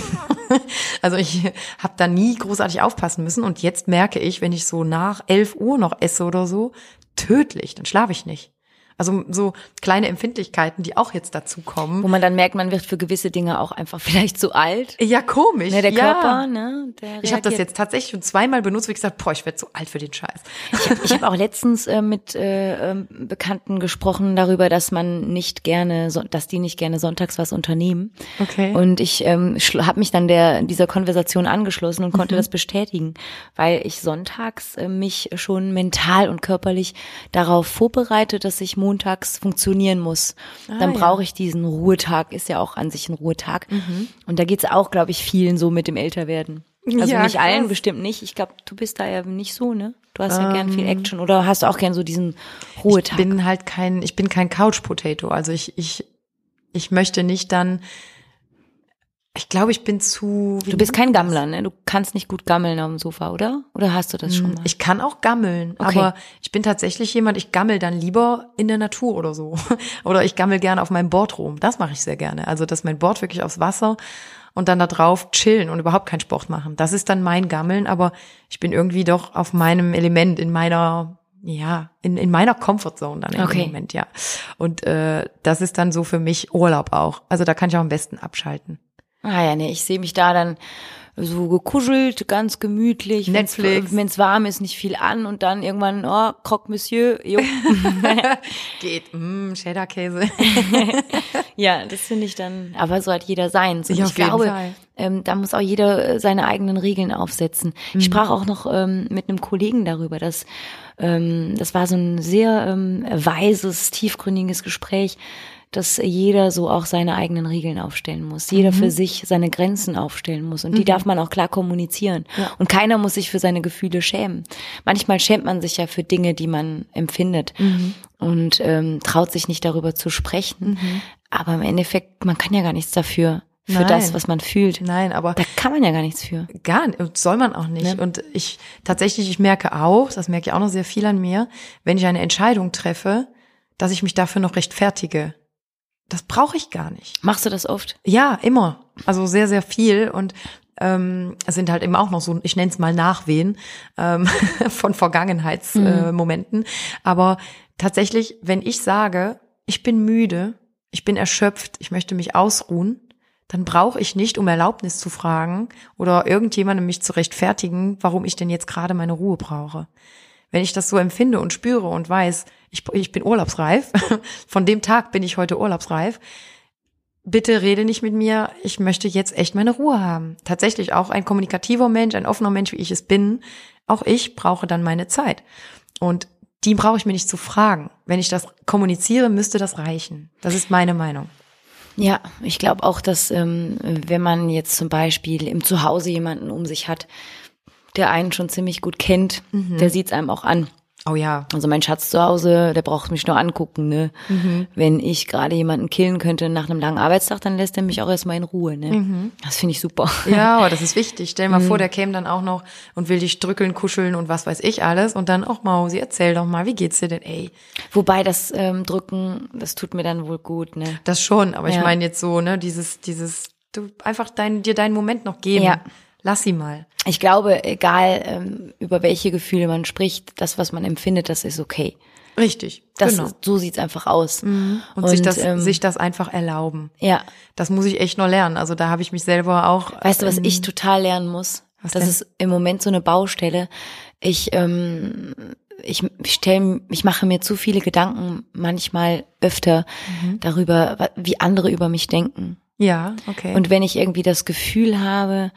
[laughs] also ich habe da nie großartig aufpassen müssen. Und jetzt merke ich, wenn ich so nach elf Uhr noch esse oder so, tödlich, dann schlafe ich nicht. Also so kleine Empfindlichkeiten, die auch jetzt dazu kommen. Wo man dann merkt, man wird für gewisse Dinge auch einfach [laughs] vielleicht zu alt. Ja, komisch. Ne, der ja. Körper, ne? Der Ich habe das jetzt tatsächlich schon zweimal benutzt, ich gesagt, boah, ich werde zu alt für den Scheiß. Ich habe auch letztens äh, mit äh, ähm, Bekannten gesprochen darüber, dass man nicht gerne, dass die nicht gerne sonntags was unternehmen. Okay. Und ich ähm, habe mich dann der dieser Konversation angeschlossen und Mhm. konnte das bestätigen, weil ich sonntags äh, mich schon mental und körperlich darauf vorbereite, dass ich montags funktionieren muss. dann Ah, ja. brauche ich diesen Ruhetag, ist ja auch an sich ein Ruhetag. Und da geht's auch, glaube ich, vielen so mit dem Älterwerden. Also Ja, nicht allen, bestimmt nicht. Ich glaube, du bist da ja nicht so, ne? Du hast ja gern viel Action oder hast du auch gern so diesen Ruhetag. Ich bin halt kein, ich bin kein Couch Potato. Also ich, ich, ich möchte nicht dann, ich glaube, ich bin zu. du bist kein? Gammler, ne? Du kannst nicht gut gammeln auf dem Sofa, oder? Oder hast du das schon mal? Ich kann auch gammeln, Okay. aber ich bin tatsächlich jemand, ich gammel dann lieber in der Natur oder so. [laughs] Oder ich gammel gerne auf meinem Board rum. Das mache ich sehr gerne. Also, dass mein Board wirklich aufs Wasser und dann da drauf chillen und überhaupt keinen Sport machen. Das ist dann mein Gammeln, aber ich bin irgendwie doch auf meinem Element, in meiner, ja, in, in meiner Comfortzone dann im Okay. Moment, ja. Und äh, das ist dann so für mich Urlaub auch. Also da kann ich auch am besten abschalten. Ah ja, nee, ich sehe mich da dann so gekuschelt, ganz gemütlich. Netflix. Wenn es warm ist, nicht viel an und dann irgendwann, oh, Croque Monsieur, jo. [laughs] [laughs] Geht, mm, Cheddar-Käse. [laughs] ja, das finde ich dann, aber so hat jeder seins. Und Ja, ich glaube, ähm, da muss auch jeder äh, seine eigenen Regeln aufsetzen. Mhm. Ich sprach auch noch ähm, mit einem Kollegen darüber, dass ähm, das war so ein sehr ähm, weises, tiefgründiges Gespräch, dass jeder so auch seine eigenen Regeln aufstellen muss. Jeder Mhm. für sich seine Grenzen aufstellen muss. Und die darf man auch klar kommunizieren. Und keiner muss sich für seine Gefühle schämen. Manchmal schämt man sich ja für Dinge, die man empfindet. Mhm. Und ähm, traut sich nicht darüber zu sprechen. Aber im Endeffekt, man kann ja gar nichts dafür, für Nein. das, was man fühlt. Nein, aber Da kann man ja gar nichts für. Gar nicht, und soll man auch nicht. Ne? Und ich tatsächlich, ich merke auch, das merke ich auch noch sehr viel an mir, wenn ich eine Entscheidung treffe, dass ich mich dafür noch rechtfertige. Das brauche ich gar nicht. Machst du das oft? Ja, immer. Also sehr, sehr viel. Und ähm, es sind halt eben auch noch so, ich nenne es mal Nachwehen ähm, [laughs] von Vergangenheitsmomenten. Äh, Momenten. Aber tatsächlich, wenn ich sage, ich bin müde, ich bin erschöpft, ich möchte mich ausruhen, dann brauche ich nicht, um Erlaubnis zu fragen oder irgendjemandem mich zu rechtfertigen, warum ich denn jetzt gerade meine Ruhe brauche. Wenn ich das so empfinde und spüre und weiß, ich, ich bin urlaubsreif, [laughs] von dem Tag bin ich heute urlaubsreif, bitte rede nicht mit mir, ich möchte jetzt echt meine Ruhe haben. Tatsächlich auch ein kommunikativer Mensch, ein offener Mensch, wie ich es bin, auch ich brauche dann meine Zeit. Und die brauche ich mir nicht zu fragen. Wenn ich das kommuniziere, müsste das reichen. Das ist meine Meinung. Ja, ich glaube auch, dass ähm, wenn man jetzt zum Beispiel im Zuhause jemanden um sich hat, der einen schon ziemlich gut kennt, der sieht's einem auch an. Oh ja. Also mein Schatz zu Hause, der braucht mich nur angucken, ne? Wenn ich gerade jemanden killen könnte nach einem langen Arbeitstag, dann lässt er mich auch erstmal in Ruhe, ne? Das finde ich super. Ja, aber das ist wichtig. Stell dir mal vor, der käme dann auch noch und will dich drückeln, kuscheln und was weiß ich alles. Und dann auch Mausi, erzähl doch mal, wie geht's dir denn? Ey, Wobei das ähm, Drücken, das tut mir dann wohl gut, ne? das schon. Aber ich Ja. meine jetzt so, ne, dieses, dieses, du einfach dein, dir deinen Moment noch geben. Ja. Lass sie mal. Ich glaube, egal ähm, über welche Gefühle man spricht, das, was man empfindet, das ist okay. Richtig. Das genau. ist, so sieht's einfach aus. und, sich das, ähm, sich das einfach erlauben. ja. Das muss ich echt noch lernen. Also da habe ich mich selber auch. Weißt du, was ich total lernen muss? Was das denn? ist im Moment so eine Baustelle. Ich, ähm, ich stell, ich mache mir zu viele Gedanken manchmal öfter Mhm. darüber, wie andere über mich denken. Ja, okay. Und wenn ich irgendwie das Gefühl habe,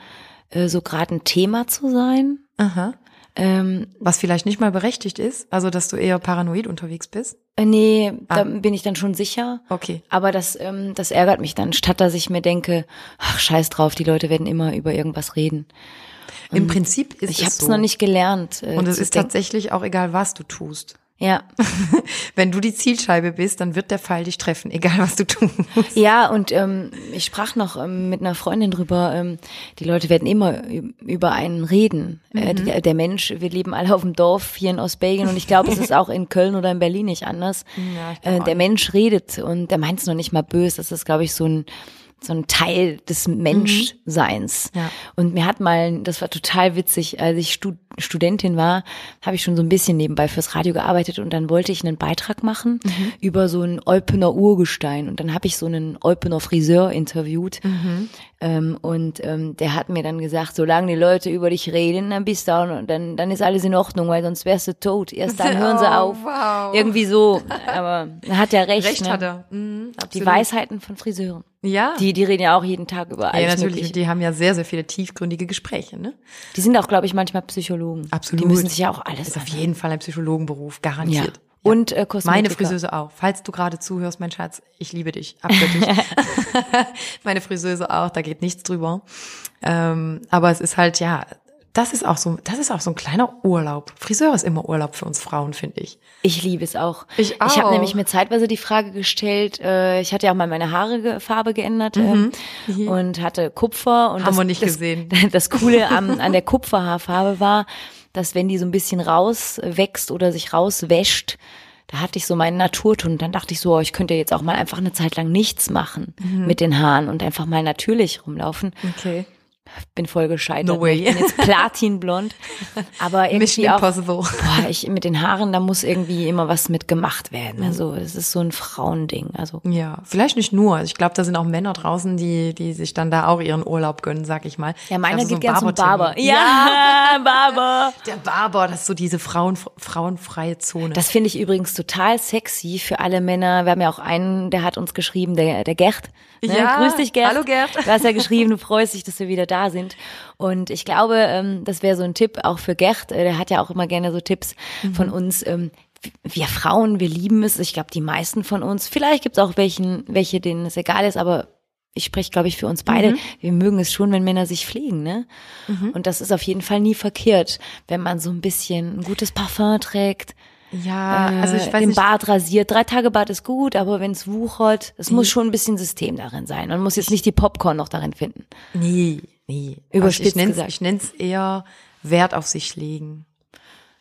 äh, so gerade ein Thema zu sein, Aha. ähm, Was vielleicht nicht mal berechtigt ist, also dass du eher paranoid unterwegs bist. äh, nee, Ah. da bin ich dann schon sicher. Okay. Aber das, ähm, das ärgert mich dann, statt dass ich mir denke, ach scheiß drauf, die Leute werden immer über irgendwas reden. Im Prinzip ist Ich es habe es so. noch nicht gelernt. Äh, Und es ist denken. tatsächlich auch egal, was du tust. Ja, [laughs] Wenn du die Zielscheibe bist, dann wird der Pfeil dich treffen, egal was du tust. ja, und ähm, ich sprach noch ähm, mit einer Freundin drüber. Ähm, die Leute werden immer über einen reden. Äh, Mhm. die, der Mensch, wir leben alle auf dem Dorf hier in Ostbelgien und ich glaube, es ist auch in Köln oder in Berlin nicht anders. [laughs] Ja, äh, der Mensch redet und der meint es noch nicht mal böse. Das ist, glaube ich, so ein so ein Teil des Menschseins. Ja. Und mir hat mal, das war total witzig, als ich Stud Studentin war, habe ich schon so ein bisschen nebenbei fürs Radio gearbeitet und dann wollte ich einen Beitrag machen über so ein Eupener Urgestein. Und dann habe ich so einen Eupener Friseur interviewt ähm, und ähm, der hat mir dann gesagt, solange die Leute über dich reden, dann bist du auch, dann, dann ist alles in Ordnung, weil sonst wärst du tot. Erst dann [laughs] hören sie Oh, auf. wow. Irgendwie so. Aber [laughs] er hat ja recht. Recht ne? hat er. Mhm, Die. Weisheiten von Friseuren. Ja. Die, die reden ja auch jeden Tag über ja, alles natürlich. Mögliche. Die haben ja sehr, sehr viele tiefgründige Gespräche, ne? Die sind auch, glaube ich, manchmal Psychologen. Absolut. Die müssen sich ja auch alles Ist auf jeden Fall ein Psychologenberuf, Ja. Und äh, Meine Kosmetiker. Friseuse auch. Falls du gerade zuhörst, mein Schatz, ich liebe dich. Abgöttisch. [laughs] [laughs] Meine Friseuse auch, da geht nichts drüber. Ähm, aber es ist halt, ja, das ist auch so, das ist auch so ein kleiner Urlaub. Friseur ist immer Urlaub für uns Frauen, finde ich. Ich liebe es auch. Ich Ich habe auch. nämlich mir zeitweise die Frage gestellt, äh, ich hatte ja auch mal meine Haare Farbe geändert ähm, und hatte Kupfer. Und Mhm. Haben das, wir nicht das, gesehen. [laughs] Das Coole am, an der Kupferhaarfarbe war, dass wenn die so ein bisschen rauswächst oder sich rauswäscht, da hatte ich so meinen Naturton. Dann dachte ich so, oh, ich könnte jetzt auch mal einfach eine Zeit lang nichts machen Mhm. mit den Haaren und einfach mal natürlich rumlaufen. Okay. Bin voll gescheitert. No way. Ich bin jetzt platinblond. Aber Mission irgendwie auch, Impossible. Boah, ich mit den Haaren, da muss irgendwie immer was mit gemacht werden. Also das ist so ein Frauending. Also Ja, vielleicht nicht nur. Ich glaube, da sind auch Männer draußen, die, die sich dann da auch ihren Urlaub gönnen, sag ich mal. ja, meiner Also so geht ein gern zum. Barber. Ja, Barber. [laughs] Der Barber, das ist so diese Frauen, frauenfreie Zone. Das finde ich übrigens total sexy für alle Männer. Wir haben ja auch einen, der hat uns geschrieben, der, der Gerd. Ne? Ja, Grüß dich, Gerd. hallo, Gerd. Du hast ja geschrieben, du freust dich, dass wir wieder da sind. Und ich glaube, ähm, das wäre so ein Tipp auch für Gerd. Äh, Der hat ja auch immer gerne so Tipps Mhm. von uns. Ähm, wir Frauen, wir lieben es. Ich glaube, die meisten von uns. Vielleicht gibt es auch welchen, welche, denen es egal ist, aber ich spreche, glaube ich, für uns beide. Mhm. Wir mögen es schon, wenn Männer sich pflegen, ne? Und das ist auf jeden Fall nie verkehrt, wenn man so ein bisschen ein gutes Parfum trägt ja, also ich äh, weiß im nicht. Bad rasiert. Drei Tage Bad ist gut, aber wenn es wuchert, es muss schon ein bisschen System darin sein. Man muss jetzt nicht die Popcorn noch darin finden. Nee, nee. Überspitzt also ich gesagt. Ich nenn's eher Wert auf sich legen.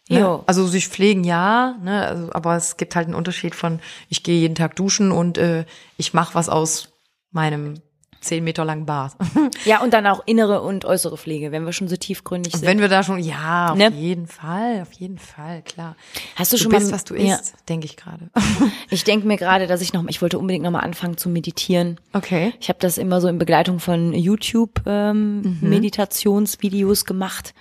Ne? Also sich pflegen ja, ne? also, aber es gibt halt einen Unterschied von, ich gehe jeden Tag duschen und äh, ich mache was aus meinem zehn Meter langen Bart. [laughs] Ja, und dann auch innere und äußere Pflege, wenn wir schon so tiefgründig sind. Wenn wir da schon, ja, auf Ne? jeden Fall, auf jeden Fall, klar. Hast du Du schon bist, mal, was du Ja. isst, denke ich gerade. [laughs] Ich denke mir gerade, dass ich noch, ich wollte unbedingt noch mal anfangen zu meditieren. Okay. Ich habe das immer so in Begleitung von YouTube ähm, Meditationsvideos gemacht.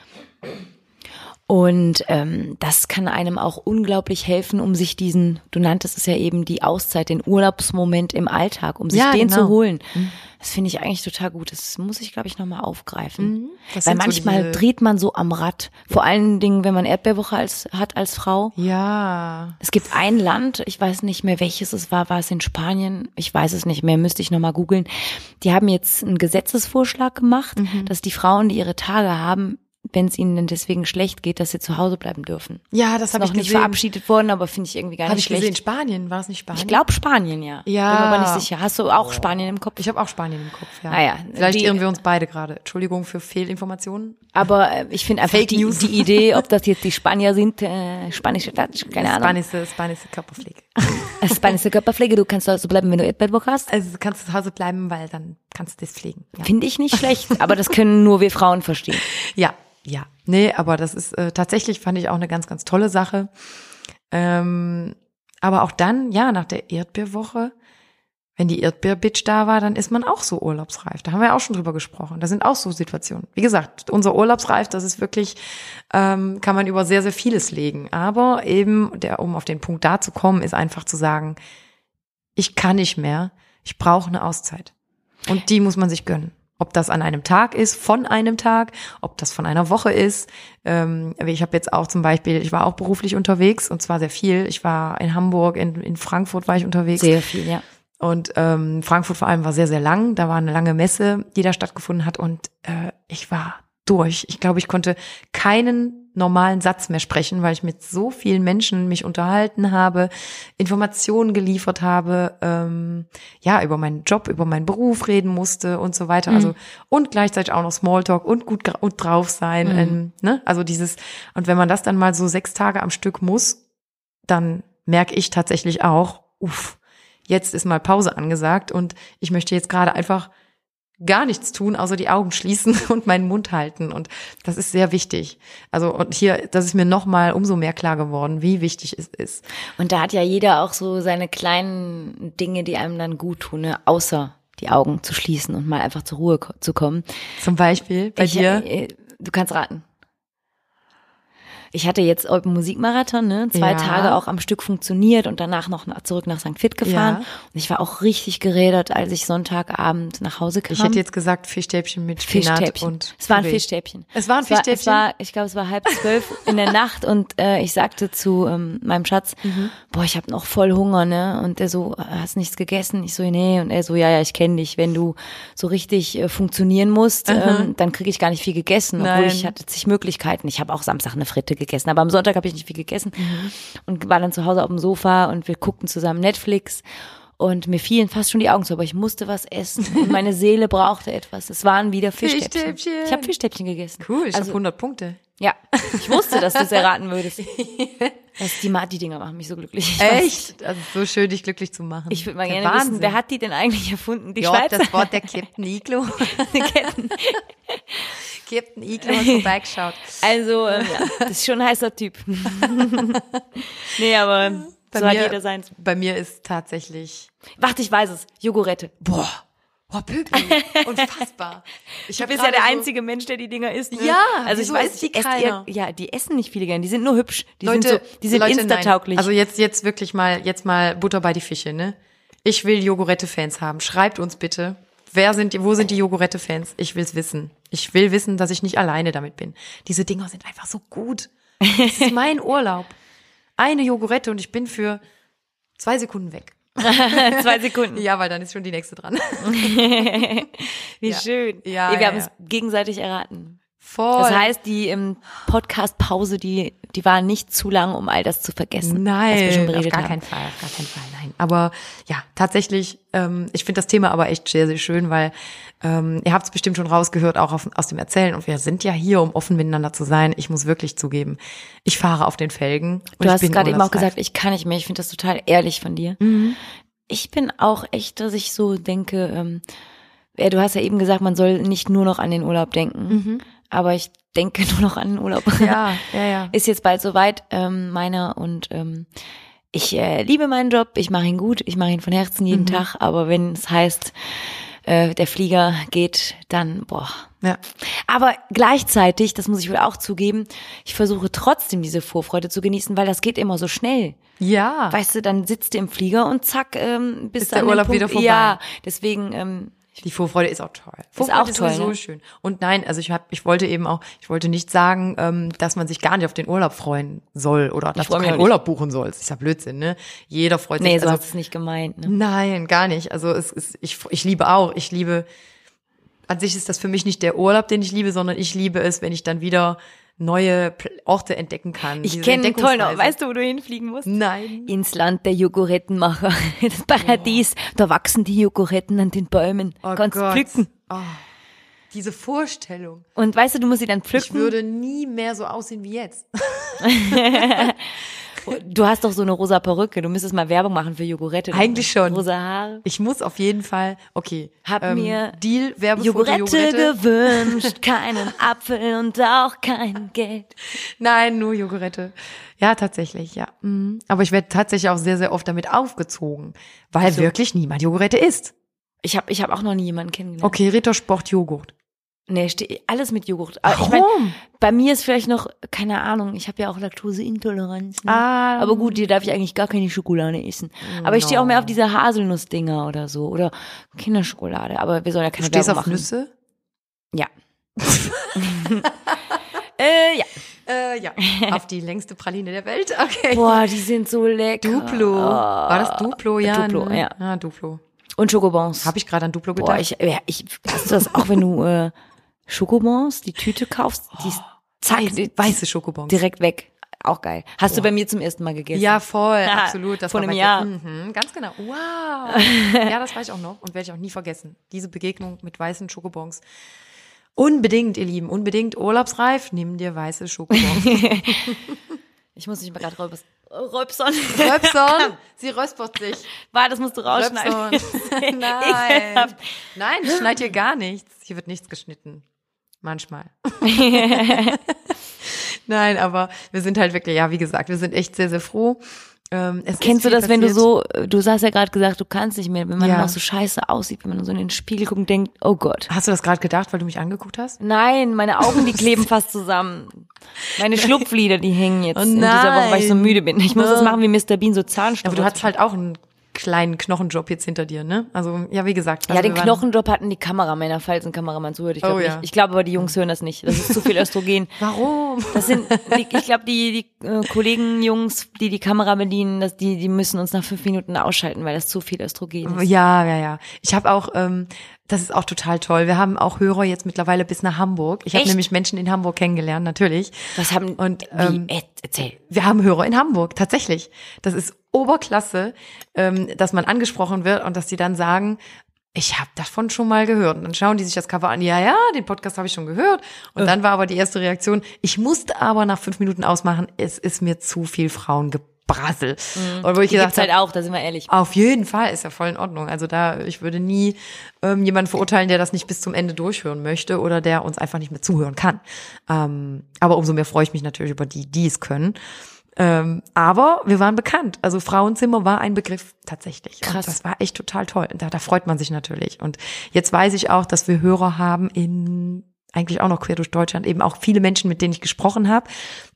Und ähm, das kann einem auch unglaublich helfen, um sich diesen, du nanntest es ja eben die Auszeit, den Urlaubsmoment im Alltag, um sich Ja, den genau. zu holen. Das finde ich eigentlich total gut. Das muss ich, glaube ich, nochmal aufgreifen. Das Weil so manchmal diese- dreht man so am Rad. Vor allen Dingen, wenn man Erdbeerwoche als, hat als Frau. Ja. Es gibt ein Land, ich weiß nicht mehr welches es war, war es in Spanien? Ich weiß es nicht mehr, müsste ich nochmal googeln. Die haben jetzt einen Gesetzesvorschlag gemacht, Mhm. dass die Frauen, die ihre Tage haben, wenn es ihnen denn deswegen schlecht geht, dass sie zu Hause bleiben dürfen. Ja, das Ist habe noch ich nicht gesehen. verabschiedet worden, aber finde ich irgendwie gar Habe nicht ich gesehen. schlecht. Spanien, war es nicht Spanien? Ich glaube Spanien, ja. Ja. Bin mir aber nicht sicher. Hast du auch Spanien im Kopf? Ich habe auch Spanien im Kopf, ja. Ah ja, Vielleicht die- irren wir uns beide gerade. Entschuldigung für Fehlinformationen. Aber äh, ich finde einfach die, News. die Idee, ob das jetzt die Spanier sind, äh, spanische Dutch, keine Ahnung. Spanische, spanische Körperpflege. [laughs] Spanische Körperpflege, du kannst also bleiben, wenn du Erdbeerwoche hast. Also du kannst zu Hause bleiben, weil dann kannst du das pflegen. Ja. Finde ich nicht [laughs] schlecht, aber das können nur wir Frauen verstehen. Ja, ja. Nee, aber das ist äh, tatsächlich, fand ich auch eine ganz, ganz tolle Sache. Ähm, aber auch dann, ja, nach der Erdbeerwoche, wenn die Erdbeerbitch da war, dann ist man auch so urlaubsreif. Da haben wir auch schon drüber gesprochen. Da sind auch so Situationen. Wie gesagt, unser Urlaubsreif, das ist wirklich, ähm, kann man über sehr, sehr vieles legen. Aber eben, der, um auf den Punkt da zu kommen, ist einfach zu sagen, ich kann nicht mehr, ich brauche eine Auszeit. Und die muss man sich gönnen. Ob das an einem Tag ist, von einem Tag, ob das von einer Woche ist. Ähm, ich habe jetzt auch zum Beispiel, ich war auch beruflich unterwegs und zwar sehr viel. Ich war in Hamburg, in, in Frankfurt war ich unterwegs. Sehr viel, ja. Und ähm, Frankfurt vor allem war sehr, sehr lang. Da war eine lange Messe, die da stattgefunden hat. Und äh, ich war durch. Ich glaube, ich konnte keinen normalen Satz mehr sprechen, weil ich mit so vielen Menschen mich unterhalten habe, Informationen geliefert habe, ähm, ja, über meinen Job, über meinen Beruf reden musste und so weiter. Also und gleichzeitig auch noch Smalltalk und gut und drauf sein. Ähm, ne? Also dieses, und wenn man das dann mal so sechs Tage am Stück muss, dann merke ich tatsächlich auch, uff, jetzt ist mal Pause angesagt und ich möchte jetzt gerade einfach gar nichts tun, außer die Augen schließen [laughs] und meinen Mund halten. Und das ist sehr wichtig. Also, und hier, das ist mir nochmal umso mehr klar geworden, wie wichtig es ist. Und da hat ja jeder auch so seine kleinen Dinge, die einem dann gut tun, ne? außer die Augen zu schließen und mal einfach zur Ruhe zu kommen. Zum Beispiel bei ich, dir. Äh, du kannst raten. Ich hatte jetzt Open Musikmarathon, ne? Zwei Ja. Tage auch am Stück funktioniert und danach noch zurück nach St. Fit gefahren. Ja. Und ich war auch richtig gerädert, als ich Sonntagabend nach Hause kam. Ich hätte jetzt gesagt Fischstäbchen mit Spinat Fischstäbchen. und es war ein Püree. Fischstäbchen. Es war ein Es war, Fischstäbchen? es war, ich glaube, es war halb zwölf [laughs] in der Nacht und äh, ich sagte zu ähm, meinem Schatz, Mhm. boah, ich habe noch voll Hunger, ne? Und er so, hast nichts gegessen? Ich so, nee. Und er so, ja, ja, ich kenne dich. Wenn du so richtig äh, funktionieren musst, ähm, dann kriege ich gar nicht viel gegessen, obwohl Nein. ich hatte zig Möglichkeiten. Ich habe auch Samstag eine Fritte gegessen, aber am Sonntag habe ich nicht viel gegessen und war dann zu Hause auf dem Sofa und wir guckten zusammen Netflix. Und mir fielen fast schon die Augen zu, aber ich musste was essen. Und meine [laughs] Seele brauchte etwas. Es waren wieder Fischstäbchen. Fischstäbchen. Ich habe Fischstäbchen gegessen. Cool, ich also, habe 100 Punkte. ja, ich wusste, dass du es erraten würdest. [laughs] Das, die, die Dinger machen mich so glücklich. Ich. Echt? Also so schön, dich glücklich zu machen. Ich würde mal Der gerne wissen, Wahnsinn. wer hat die denn eigentlich erfunden? Die ja, Schweizer das Wort der Captain Iglo. [laughs] Captain Iglo hat vorbeigeschaut. [laughs] Also, ähm, ja, das ist schon ein heißer Typ. [laughs] nee, aber Bei so hat mir- jeder seins. Bei mir ist tatsächlich, Warte, ich weiß es. Jogurette. boah, boah, Pöpi, [laughs] unfassbar. Ich Du hab bist ja der so- einzige Mensch, der die Dinger isst. Ne? Ja, also ich weiß, die? Ihr, ja, die essen nicht viele gern. Die sind nur hübsch. Die Leute, sind so, die sind Leute, instatauglich. Nein. Also jetzt, jetzt wirklich mal, jetzt mal Butter bei die Fische, ne? Ich will Jogurette-Fans haben. Schreibt uns bitte. Wer sind die, wo sind die Jogurette-Fans? Ich will's wissen. Ich will wissen, dass ich nicht alleine damit bin. Diese Dinger sind einfach so gut. Das ist mein [laughs] Urlaub. Eine Jogurette und ich bin für zwei Sekunden weg. [laughs] Zwei Sekunden. Ja, weil dann ist schon die nächste dran. [laughs] Wie Ja. schön. Ja, wir ja, haben ja. es gegenseitig erraten. Voll. Das heißt, die ähm, Podcast-Pause, die, die war nicht zu lang, um all das zu vergessen. Nein, auf gar haben. keinen Fall, auf gar keinen Fall, nein. Aber ja, tatsächlich, ähm, ich finde das Thema aber echt sehr, sehr schön, weil ähm, ihr habt es bestimmt schon rausgehört, auch auf, aus dem Erzählen. Und wir sind ja hier, um offen miteinander zu sein. Ich muss wirklich zugeben, ich fahre auf den Felgen. Du hast gerade eben auch gesagt, ich kann nicht mehr. Ich finde das total ehrlich von dir. Mhm. Ich bin auch echt, dass ich so denke, ähm, ja, du hast ja eben gesagt, man soll nicht nur noch an den Urlaub denken. Aber ich denke [laughs] nur noch an den Urlaub. Ja, ja, ja. Ist jetzt bald soweit, ähm, meiner und ähm, ich äh, liebe meinen Job, ich mache ihn gut, ich mache ihn von Herzen jeden Mhm. Tag, aber wenn es heißt, äh, der Flieger geht, dann boah. ja. Aber gleichzeitig, das muss ich wohl auch zugeben, ich versuche trotzdem diese Vorfreude zu genießen, weil das geht immer so schnell. Ja. Weißt du, dann sitzt du im Flieger und zack, ähm, bist Ist du der Urlaub Punkt, wieder vorbei. Ja, deswegen, ähm, Die Vorfreude ist auch toll. auch Vorfreude toll, sowieso ne? schön. Und nein, also ich hab, ich wollte eben auch, ich wollte nicht sagen, ähm, dass man sich gar nicht auf den Urlaub freuen soll oder dass du keinen. Urlaub buchen sollst. Ist ja Blödsinn, ne? Jeder freut sich. nee, so also, hast du es nicht gemeint. Ne? Nein, gar nicht. Also es ist, ich, ich liebe auch, ich liebe, an sich ist das für mich nicht der Urlaub, den ich liebe, sondern ich liebe es, wenn ich dann wieder neue Orte entdecken kann. Ich kenne einen tollen Ort. Weißt du, wo du hinfliegen musst? Nein. Ins Land der Joghurttenmacher. [laughs] Das Paradies. Da wachsen die Joghurtten an den Bäumen. Oh Kannst Gott. pflücken. Oh, diese Vorstellung. Und weißt du, du musst sie dann Ich pflücken. würde nie mehr so aussehen wie jetzt. [laughs] [laughs] Du hast doch so eine rosa Perücke. Du müsstest mal Werbung machen für Joghurette. Eigentlich schon. Rosa Haare. Ich muss auf jeden Fall, okay. Hab ähm, mir Deal, Werbefoto, Joghurette, Joghurette. gewünscht. Keinen Apfel und auch kein Geld. Nein, nur Joghurette. Ja, tatsächlich, ja. Mhm. Aber ich werde tatsächlich auch sehr, sehr oft damit aufgezogen, weil So. wirklich niemand Joghurette isst. Ich habe ich hab auch noch nie jemanden kennengelernt. Okay, Rittersport Joghurt. Nee, alles mit Joghurt. Aber ich mein, Warum? bei mir ist vielleicht noch, keine Ahnung, ich habe ja auch Laktoseintoleranz. Ne? Ah, Aber gut, dir darf ich eigentlich gar keine Schokolade essen. Aber ich stehe auch mehr auf diese Haselnussdinger oder so. Oder Kinderschokolade. Aber wir sollen ja du keine stehst Werbung auf machen. Nüsse? Ja. [laughs] äh, ja. Äh, ja. auf die längste Praline der Welt. [laughs] Okay. Boah, die sind so lecker. Duplo. War das Duplo? Ja. Duplo, ne? ja. Ah, Duplo. Und Schokobons. Habe ich gerade an Duplo gedacht? Boah, ich, ja, ich, hast du das auch, wenn du äh, Schokobons, die Tüte kaufst, die ist zack, weiße Schokobons. direkt weg. Auch geil. Hast du bei mir zum ersten Mal gegessen? Ja, voll, Ja, absolut. Das vor war einem Jahr. Mhm, ganz genau. Wow. [laughs] ja, das weiß ich auch noch und werde ich auch nie vergessen. Diese Begegnung mit weißen Schokobons. Unbedingt, ihr Lieben, unbedingt urlaubsreif, nimm dir weiße Schokobons. [laughs] Ich muss mich mal gerade räubs Räubson. Röpson, [laughs] sie räuspert sich. War, das musst du rausschneiden. Röpson. Nein. Nein, ich schneide hier gar nichts. Hier wird nichts geschnitten. Manchmal. [laughs] [laughs] Nein, aber wir sind halt wirklich, ja, wie gesagt, wir sind echt sehr, sehr froh. Ähm, Kennst du das, wenn du passiert. so, du hast ja gerade gesagt, du kannst nicht mehr, wenn man Ja. noch so scheiße aussieht, wenn man so in den Spiegel guckt und denkt, oh Gott. Hast du das gerade gedacht, weil du mich angeguckt hast? Nein, meine Augen, die [laughs] kleben fast zusammen. Meine Schlupflider, die hängen jetzt Oh in dieser Woche, weil ich so müde bin. Ich muss das Oh. machen wie Mr. Bean, so Zahnstocher. Aber du hattest halt auch einen kleinen Knochenjob jetzt hinter dir, ne? Also, ja, wie gesagt. ja, also den Knochenjob hatten die Kameramänner, falls ein Kameramann zuhört. Ich glaube Oh, ja. nicht. Ich glaube aber, die Jungs hören das nicht. Das ist zu viel Östrogen. [laughs] Warum? Das sind, die, ich glaube, die, die äh, Kollegen, Jungs, die die Kamera bedienen, das, die, die müssen uns nach fünf Minuten ausschalten, weil das zu viel Östrogen ist. Ja, ja, ja. Ich habe auch, ähm, das ist auch total toll. Wir haben auch Hörer jetzt mittlerweile bis nach Hamburg. Ich habe nämlich Menschen in Hamburg kennengelernt, natürlich. Was haben, Und, wie, ähm, äh, erzähl. Wir haben Hörer in Hamburg, tatsächlich. Das ist Oberklasse, ähm, dass man angesprochen wird und dass die dann sagen, ich habe davon schon mal gehört. Und dann schauen die sich das Cover an, ja, ja, den Podcast habe ich schon gehört. Und dann war aber die erste Reaktion, ich musste aber nach fünf Minuten ausmachen, es ist mir zu viel Frauengebrassel. Und wo ich Die gesagt gibt's halt habe, auch, da sind wir ehrlich. auf jeden Fall ist ja voll in Ordnung. Also da, ich würde nie ähm, jemanden verurteilen, der das nicht bis zum Ende durchhören möchte oder der uns einfach nicht mehr zuhören kann. Ähm, aber umso mehr freue ich mich natürlich über die, die es können. Ähm, aber wir waren bekannt. Also Frauenzimmer war ein Begriff tatsächlich. Krass. Und das war echt total toll. Und da, da freut man sich natürlich. Und jetzt weiß ich auch, dass wir Hörer haben in eigentlich auch noch quer durch Deutschland, eben auch viele Menschen, mit denen ich gesprochen habe,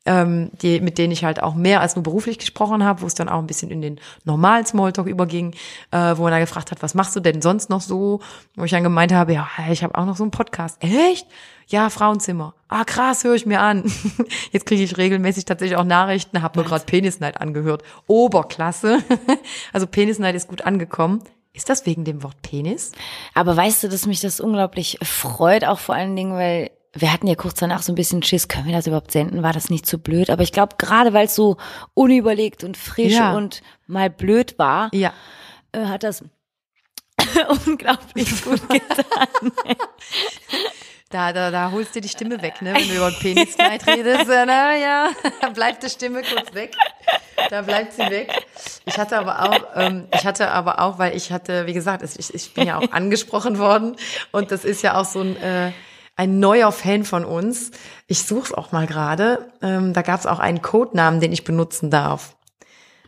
ähm, die, mit denen ich halt auch mehr als nur beruflich gesprochen habe, wo es dann auch ein bisschen in den normalen Smalltalk überging, äh, wo man da gefragt hat, was machst du denn sonst noch so? Wo ich dann gemeint habe, ja, ich habe auch noch so einen Podcast. Echt? Ja, Frauenzimmer. Ah, krass, höre ich mir an. [laughs] Jetzt kriege ich regelmäßig tatsächlich auch Nachrichten, habe mir gerade Penisneid angehört. Oberklasse. [laughs] Also Penisneid ist gut angekommen. Ist das wegen dem Wort Penis? Aber weißt du, dass mich das unglaublich freut, auch vor allen Dingen, weil wir hatten ja kurz danach so ein bisschen Schiss, können wir das überhaupt senden? War das nicht zu blöd? Aber ich glaube, gerade weil es so unüberlegt und frisch Ja. und mal blöd war, Ja. äh, hat das [laughs] unglaublich gut getan. [laughs] Da, da, da holst du die Stimme weg, ne? Wenn du über Penisneid redest, na ja, [laughs] da bleibt die Stimme kurz weg. Da bleibt sie weg. Ich hatte aber auch, ähm, ich hatte aber auch, weil ich hatte, wie gesagt, ich, ich bin ja auch angesprochen worden und das ist ja auch so ein, äh, ein neuer Fan von uns. Ich suche es auch mal gerade. Ähm, da gab es auch einen Codenamen, den ich benutzen darf.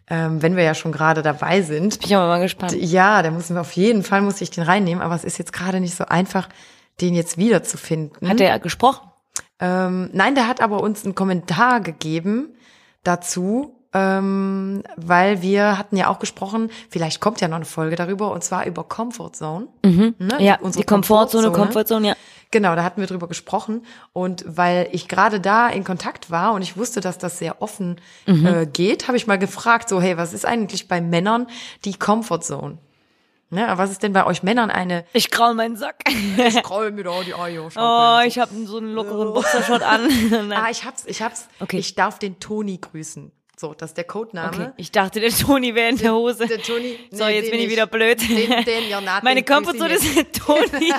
Ähm, wenn wir ja schon gerade dabei sind. Bin ich aber mal gespannt. Ja, da müssen wir auf jeden Fall, muss ich den reinnehmen, aber es ist jetzt gerade nicht so einfach, den jetzt wiederzufinden. Hat der gesprochen? Ähm, nein, der hat aber uns einen Kommentar gegeben dazu, ähm, weil wir hatten ja auch gesprochen, vielleicht kommt ja noch eine Folge darüber, und zwar über Comfort Zone. Ne? Ja, Unsere die Komfortzone, Komfortzone, ja. Genau, da hatten wir drüber gesprochen. Und weil ich gerade da in Kontakt war und ich wusste, dass das sehr offen Mhm. äh, geht, habe ich mal gefragt, so, hey, was ist eigentlich bei Männern die Comfort Zone? Ne, was ist denn bei euch Männern eine Ich kraul meinen Sack. Scroll mir da die Eier. [laughs] Oh, ich habe so einen lockeren Boxershot an. [laughs] Ah, ich hab's, ich hab's. Okay. Ich darf den Toni grüßen. So, das ist der Codename. Okay, ich dachte, der Toni wäre in der Hose. Der Toni. So, nee, jetzt den bin ich nicht. wieder blöd. Den, den, ja, na, [laughs] Meine Komfortzone ist der Toni. [laughs]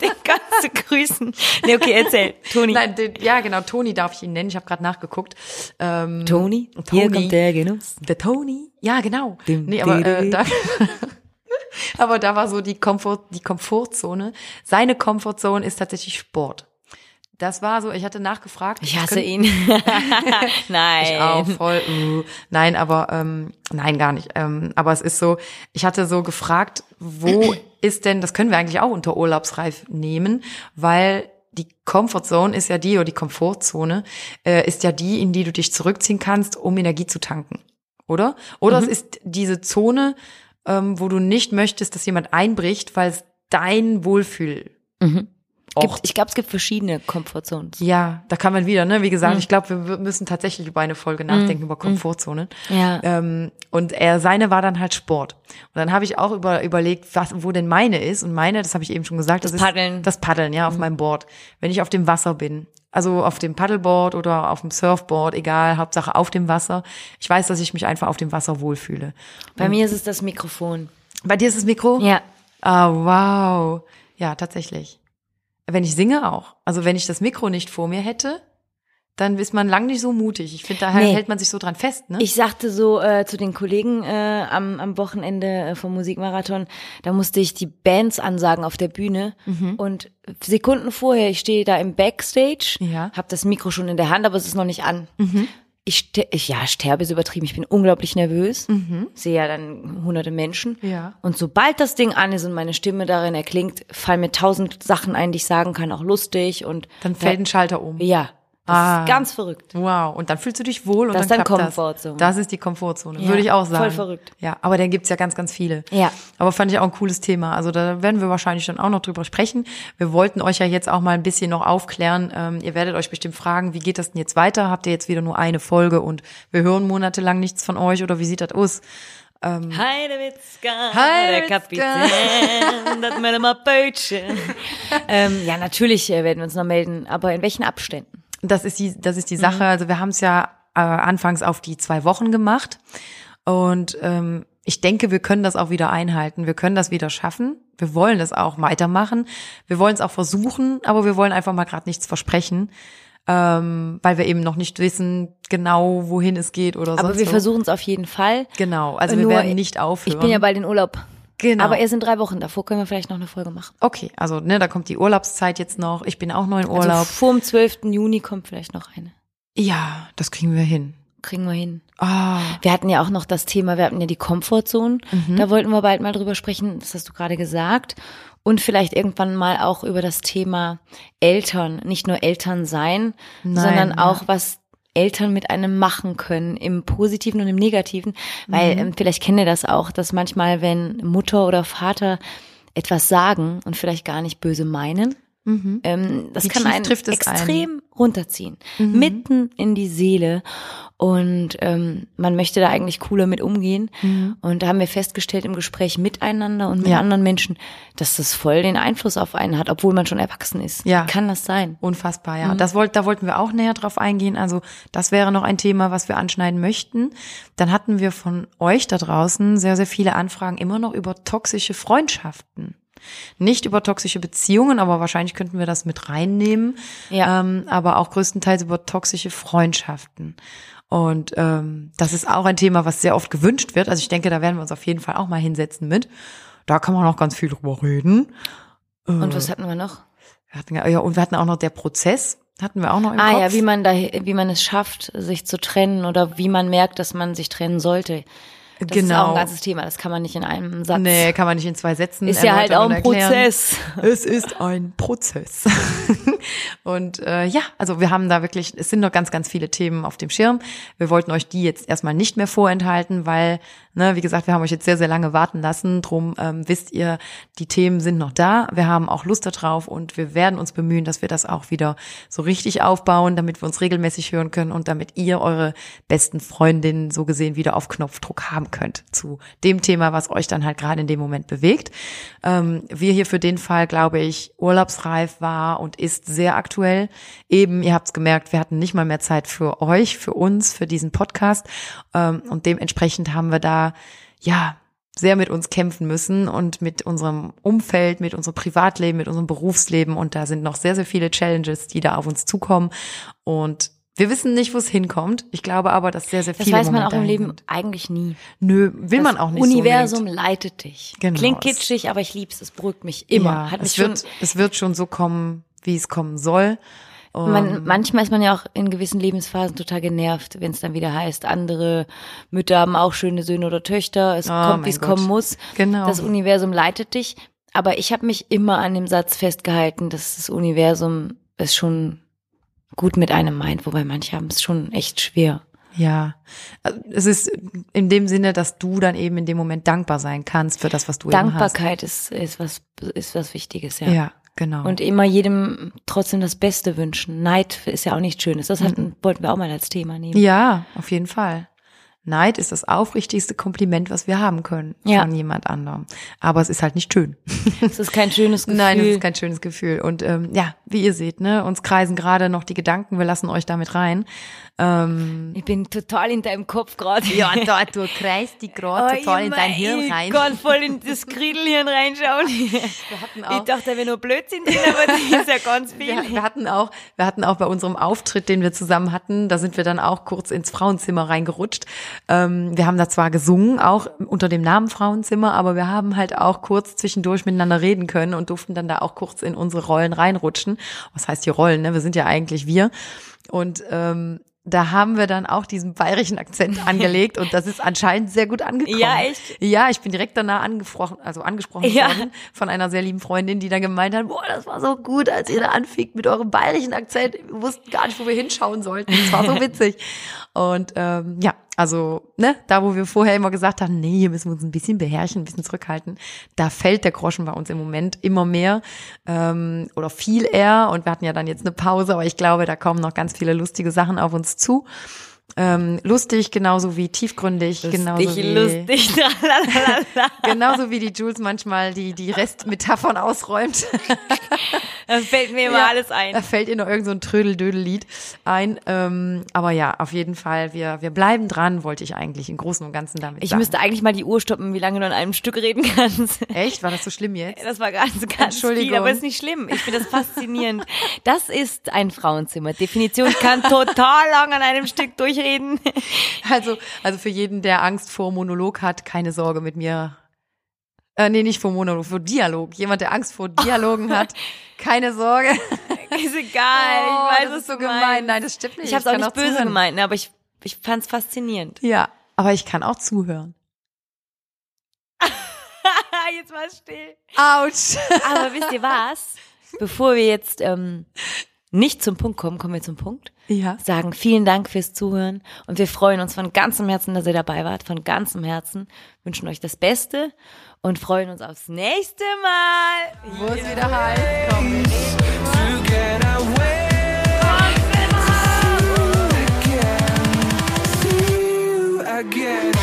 Den kannst du grüßen. Nee, okay, erzähl. Toni. Nein, den, ja, genau, Toni darf ich ihn nennen. Ich habe gerade nachgeguckt. Ähm, Toni? Toni. Hier kommt der Genuss. Der Toni? Ja, genau. Dim, nee, aber äh, da, [laughs] aber da war so die Komfort, die Komfortzone. Seine Komfortzone ist tatsächlich Sport. Das war so, ich hatte nachgefragt. Ich hasse Können- ihn. [laughs] Nein. Ich auch voll. Uh. Nein, aber ähm, nein, gar nicht. Ähm, aber es ist so, ich hatte so gefragt, wo [clears throat] ist denn, das können wir eigentlich auch unter Urlaubsreif nehmen, weil die Comfortzone ist ja die, oder die Komfortzone, äh, ist ja die, in die du dich zurückziehen kannst, um Energie zu tanken. Oder? Oder es ist diese Zone, ähm, wo du nicht möchtest, dass jemand einbricht, weil es dein Wohlfühl Gibt, ich glaube, es gibt verschiedene Komfortzones. ja, da kann man wieder, ne? Wie gesagt, Mhm. ich glaube, wir müssen tatsächlich über eine Folge nachdenken, über Komfortzonen. Ja. Ähm, und er, seine war dann halt Sport. Und dann habe ich auch über, überlegt, was, wo denn meine ist. Und meine, das habe ich eben schon gesagt, das, Das ist Paddeln. Mhm. das Paddeln, ja, auf meinem Board. Wenn ich auf dem Wasser bin. Also auf dem Paddleboard oder auf dem Surfboard, egal, Hauptsache auf dem Wasser. Ich weiß, dass ich mich einfach auf dem Wasser wohlfühle. Bei mir ist es das Mikrofon. Bei dir ist das Mikro? Ja. Ah, wow. Ja, tatsächlich. Wenn ich singe auch. Also wenn ich das Mikro nicht vor mir hätte, dann ist man lang nicht so mutig. Ich finde, da Nee. hält man sich so dran fest, ne? Ich sagte so äh, zu den Kollegen äh, am, am Wochenende äh, vom Musikmarathon, da musste ich die Bands ansagen auf der Bühne Mhm. und Sekunden vorher, ich stehe da im Backstage, Ja. Mhm. habe das Mikro schon in der Hand, aber es ist noch nicht an. Ich, ich, ja, sterbe ist übertrieben. Ich bin unglaublich nervös. Sehe ja dann hunderte Menschen. Mhm. Ja. Und sobald das Ding an ist und meine Stimme darin erklingt, fallen mir tausend Sachen ein, die ich sagen kann, auch lustig und Dann fällt ein Schalter um. ja, das Ah. ist ganz verrückt. Wow, und dann fühlst du dich wohl und Das dann ist dann klappt Komfortzone. Das. das ist die Komfortzone, Ja, würde ich auch sagen. voll verrückt. Ja, aber dann gibt's ja ganz, ganz viele. Ja. Aber fand ich auch ein cooles Thema. Also da werden wir wahrscheinlich dann auch noch drüber sprechen. Wir wollten euch ja jetzt auch mal ein bisschen noch aufklären. Ähm, ihr werdet euch bestimmt fragen, wie geht das denn jetzt weiter? Habt ihr jetzt wieder nur eine Folge und wir hören monatelang nichts von euch oder wie sieht das aus? Heidewitzka, Heidewitzka. der Kapitän, das mit dem [laughs] ähm, ja, natürlich äh, werden wir uns noch melden, aber in welchen Abständen? Das ist die, das ist die Sache. Also wir haben es ja äh, anfangs auf die zwei Wochen gemacht. Und ähm, ich denke, wir können das auch wieder einhalten. Wir können das wieder schaffen. Wir wollen es auch weitermachen. Wir wollen es auch versuchen, aber wir wollen einfach mal gerade nichts versprechen, ähm, weil wir eben noch nicht wissen genau, wohin es geht oder Aber sonst wir so. versuchen es auf jeden Fall. Genau, also Nur, wir werden nicht aufhören. Ich bin ja bald in Urlaub. Genau. Aber erst in drei Wochen. Davor können wir vielleicht noch eine Folge machen. Okay, also ne, da kommt die Urlaubszeit jetzt noch. Ich bin auch noch in Also Urlaub. vor dem 12. Juni kommt vielleicht noch eine. ja, das kriegen wir hin. Kriegen wir hin. Ah, Wir hatten ja auch noch das Thema, wir hatten ja die Komfortzone. Mhm. Da wollten wir bald mal drüber sprechen, das hast du gerade gesagt. Und vielleicht irgendwann mal auch über das Thema Eltern. Nicht nur Eltern sein, Nein, sondern auch, was Eltern mit einem machen können, im Positiven und im Negativen. Weil Mhm. ähm, vielleicht kennt ihr das auch, dass manchmal, wenn Mutter oder Vater etwas sagen und vielleicht gar nicht böse meinen, ähm, das Wie kann einen extrem runterziehen, mitten in die Seele. Und ähm, man möchte da eigentlich cooler mit umgehen. Und da haben wir festgestellt im Gespräch miteinander und mit Ja. anderen Menschen, dass das voll den Einfluss auf einen hat, obwohl man schon erwachsen ist. Ja. Kann das sein? Unfassbar, ja. Das wollt, da wollten wir auch näher drauf eingehen. Also das wäre noch ein Thema, was wir anschneiden möchten. Dann hatten wir von euch da draußen sehr, sehr viele Anfragen immer noch über toxische Freundschaften. Nicht über toxische Beziehungen, aber wahrscheinlich könnten wir das mit reinnehmen. Ja. Ähm, aber auch größtenteils über toxische Freundschaften. Und ähm, das ist auch ein Thema, was sehr oft gewünscht wird. Also ich denke, da werden wir uns auf jeden Fall auch mal hinsetzen mit. Da kann man auch ganz viel drüber reden. Und was hatten wir noch? Wir hatten, ja, ja, und wir hatten auch noch der Prozess, hatten wir auch noch im Ah Kopf. ja, wie man da, wie man es schafft, sich zu trennen oder wie man merkt, dass man sich trennen sollte. Das ist auch Genau. ein ganzes Thema. Das kann man nicht in einem Satz. Nee, kann man nicht in zwei Sätzen Ist ja halt auch ein. Prozess. Es ist ein Prozess. [laughs] und äh, ja, also wir haben da wirklich, es sind noch ganz, ganz viele Themen auf dem Schirm. Wir wollten euch die jetzt erstmal nicht mehr vorenthalten, weil, ne, wie gesagt, wir haben euch jetzt sehr, sehr lange warten lassen. Drum ähm, wisst ihr, die Themen sind noch da. Wir haben auch Lust darauf und wir werden uns bemühen, dass wir das auch wieder so richtig aufbauen, damit wir uns regelmäßig hören können und damit ihr eure besten Freundinnen so gesehen wieder auf Knopfdruck haben könnt zu dem Thema, was euch dann halt gerade in dem Moment bewegt. Ähm, wir hier für den Fall, glaube ich, urlaubsreif war und ist sehr aktuell. Eben, ihr habt es gemerkt, wir hatten nicht mal mehr Zeit für euch, für uns, für diesen Podcast. Ähm, und dementsprechend haben wir da, ja, sehr mit uns kämpfen müssen und mit unserem Umfeld, mit unserem Privatleben, mit unserem Berufsleben. Und da sind noch sehr, sehr viele Challenges, die da auf uns zukommen. Und wir wissen nicht, wo es hinkommt. Ich glaube aber, dass sehr, sehr Das viele weiß man Momente auch im Leben sind. eigentlich nie. Nö, will man auch nicht Universum so leitet dich. Genau. Klingt kitschig, aber ich lieb's. Es beruhigt mich immer. Ja, Hat mich es, schon, wird, es wird schon so kommen, wie es kommen soll. Und man, manchmal ist man ja auch in gewissen Lebensphasen total genervt, wenn es dann wieder heißt, andere Mütter haben auch schöne Söhne oder Töchter. Es Oh, kommt, wie es kommen muss. Genau. Das Universum leitet dich. Aber ich habe mich immer an dem Satz festgehalten, dass das Universum es schon gut mit einem meint, wobei manche haben es schon echt schwer. Ja, es ist in dem Sinne, dass du dann eben in dem Moment dankbar sein kannst für das, was du eben Dankbarkeit ist, ist was ist was Wichtiges, ja. hast. Ja, genau. Und immer jedem trotzdem das Beste wünschen. Neid ist ja auch nichts Schönes. Das hatten, wollten wir auch mal als Thema nehmen. ja, auf jeden Fall. Neid ist das aufrichtigste Kompliment, was wir haben können Ja. von jemand anderem. Aber es ist halt nicht schön. [laughs] Es ist kein schönes Gefühl. [laughs] Nein, es ist kein schönes Gefühl. Und ähm, ja, wie ihr seht, ne, uns kreisen gerade noch die Gedanken. Wir lassen euch damit rein. Ähm, ich bin total in deinem Kopf gerade. ja, [laughs] da, du kreist die gerade total in dein Hirn rein. Ich kann voll in das Griedelhirn reinschauen. Wir hatten Ich auch, dachte, da wäre nur Blödsinn drin, aber das ist ja ganz viel. wir, wir hatten auch, wir hatten auch bei unserem Auftritt, den wir zusammen hatten, da sind wir dann auch kurz ins Frauenzimmer reingerutscht. Ähm, wir haben da zwar gesungen, auch unter dem Namen Frauenzimmer, aber wir haben halt auch kurz zwischendurch miteinander reden können und durften dann da auch kurz in unsere Rollen reinrutschen. Was heißt die Rollen? Ne? Wir sind ja eigentlich wir. Und ähm, da haben wir dann auch diesen bayerischen Akzent [laughs] angelegt und das ist anscheinend sehr gut angekommen. Ja, echt? Ja, ich bin direkt danach angesprochen, also angesprochen Ja. worden von einer sehr lieben Freundin, die dann gemeint hat, boah, das war so gut, als ihr da anfingt mit eurem bayerischen Akzent. Wir wussten gar nicht, wo wir hinschauen sollten. Das war so [laughs] witzig. Und ähm, ja, also, ne, da wo wir vorher immer gesagt haben, nee, hier müssen wir uns ein bisschen beherrschen, ein bisschen zurückhalten, da fällt der Groschen bei uns im Moment immer mehr ähm, oder viel eher. Und wir hatten ja dann jetzt eine Pause, aber ich glaube, da kommen noch ganz viele lustige Sachen auf uns zu. Ähm, lustig, genauso wie tiefgründig, genauso Lustig, wie lustig. [laughs] Genauso wie die Jules manchmal die, die Restmetaphern ausräumt. [laughs] Da fällt mir immer Ja, alles Da ein. fällt ihr noch irgend so ein Trödel-Dödel-Lied ein. Ähm, aber ja, auf jeden Fall, wir, wir bleiben dran, wollte ich eigentlich im Großen und Ganzen damit Ich sagen. müsste eigentlich mal die Uhr stoppen, wie lange du an einem Stück reden kannst. [laughs] Echt? War das so schlimm jetzt? Das war ganz, ganz Entschuldigung. viel, aber ist nicht schlimm. Ich finde das faszinierend. Das ist ein Frauenzimmer. Definition Ich kann total lang an einem Stück durchreden. [laughs] Also, also für jeden, der Angst vor Monolog hat, keine Sorge mit mir. Äh, nee, nicht vor Monolog, vor Dialog. Jemand, der Angst vor Dialogen [laughs] hat, keine Sorge. Ist egal. Oh, ich weiß, das ist so gemein. meinst. Nein, das stimmt nicht. Ich habe es auch nicht böse zuhören. gemeint, aber ich, ich fand es faszinierend. Ja, aber ich kann auch zuhören. [laughs] Jetzt war es still. Autsch. Aber wisst ihr was? Bevor wir jetzt ähm, nicht zum Punkt kommen, kommen wir zum Punkt. Ja. Sagen vielen Dank fürs Zuhören und wir freuen uns von ganzem Herzen, dass ihr dabei wart. Von ganzem Herzen wünschen euch das Beste und freuen uns aufs nächste Mal, wo es yeah. wieder heißt. Komm, Again.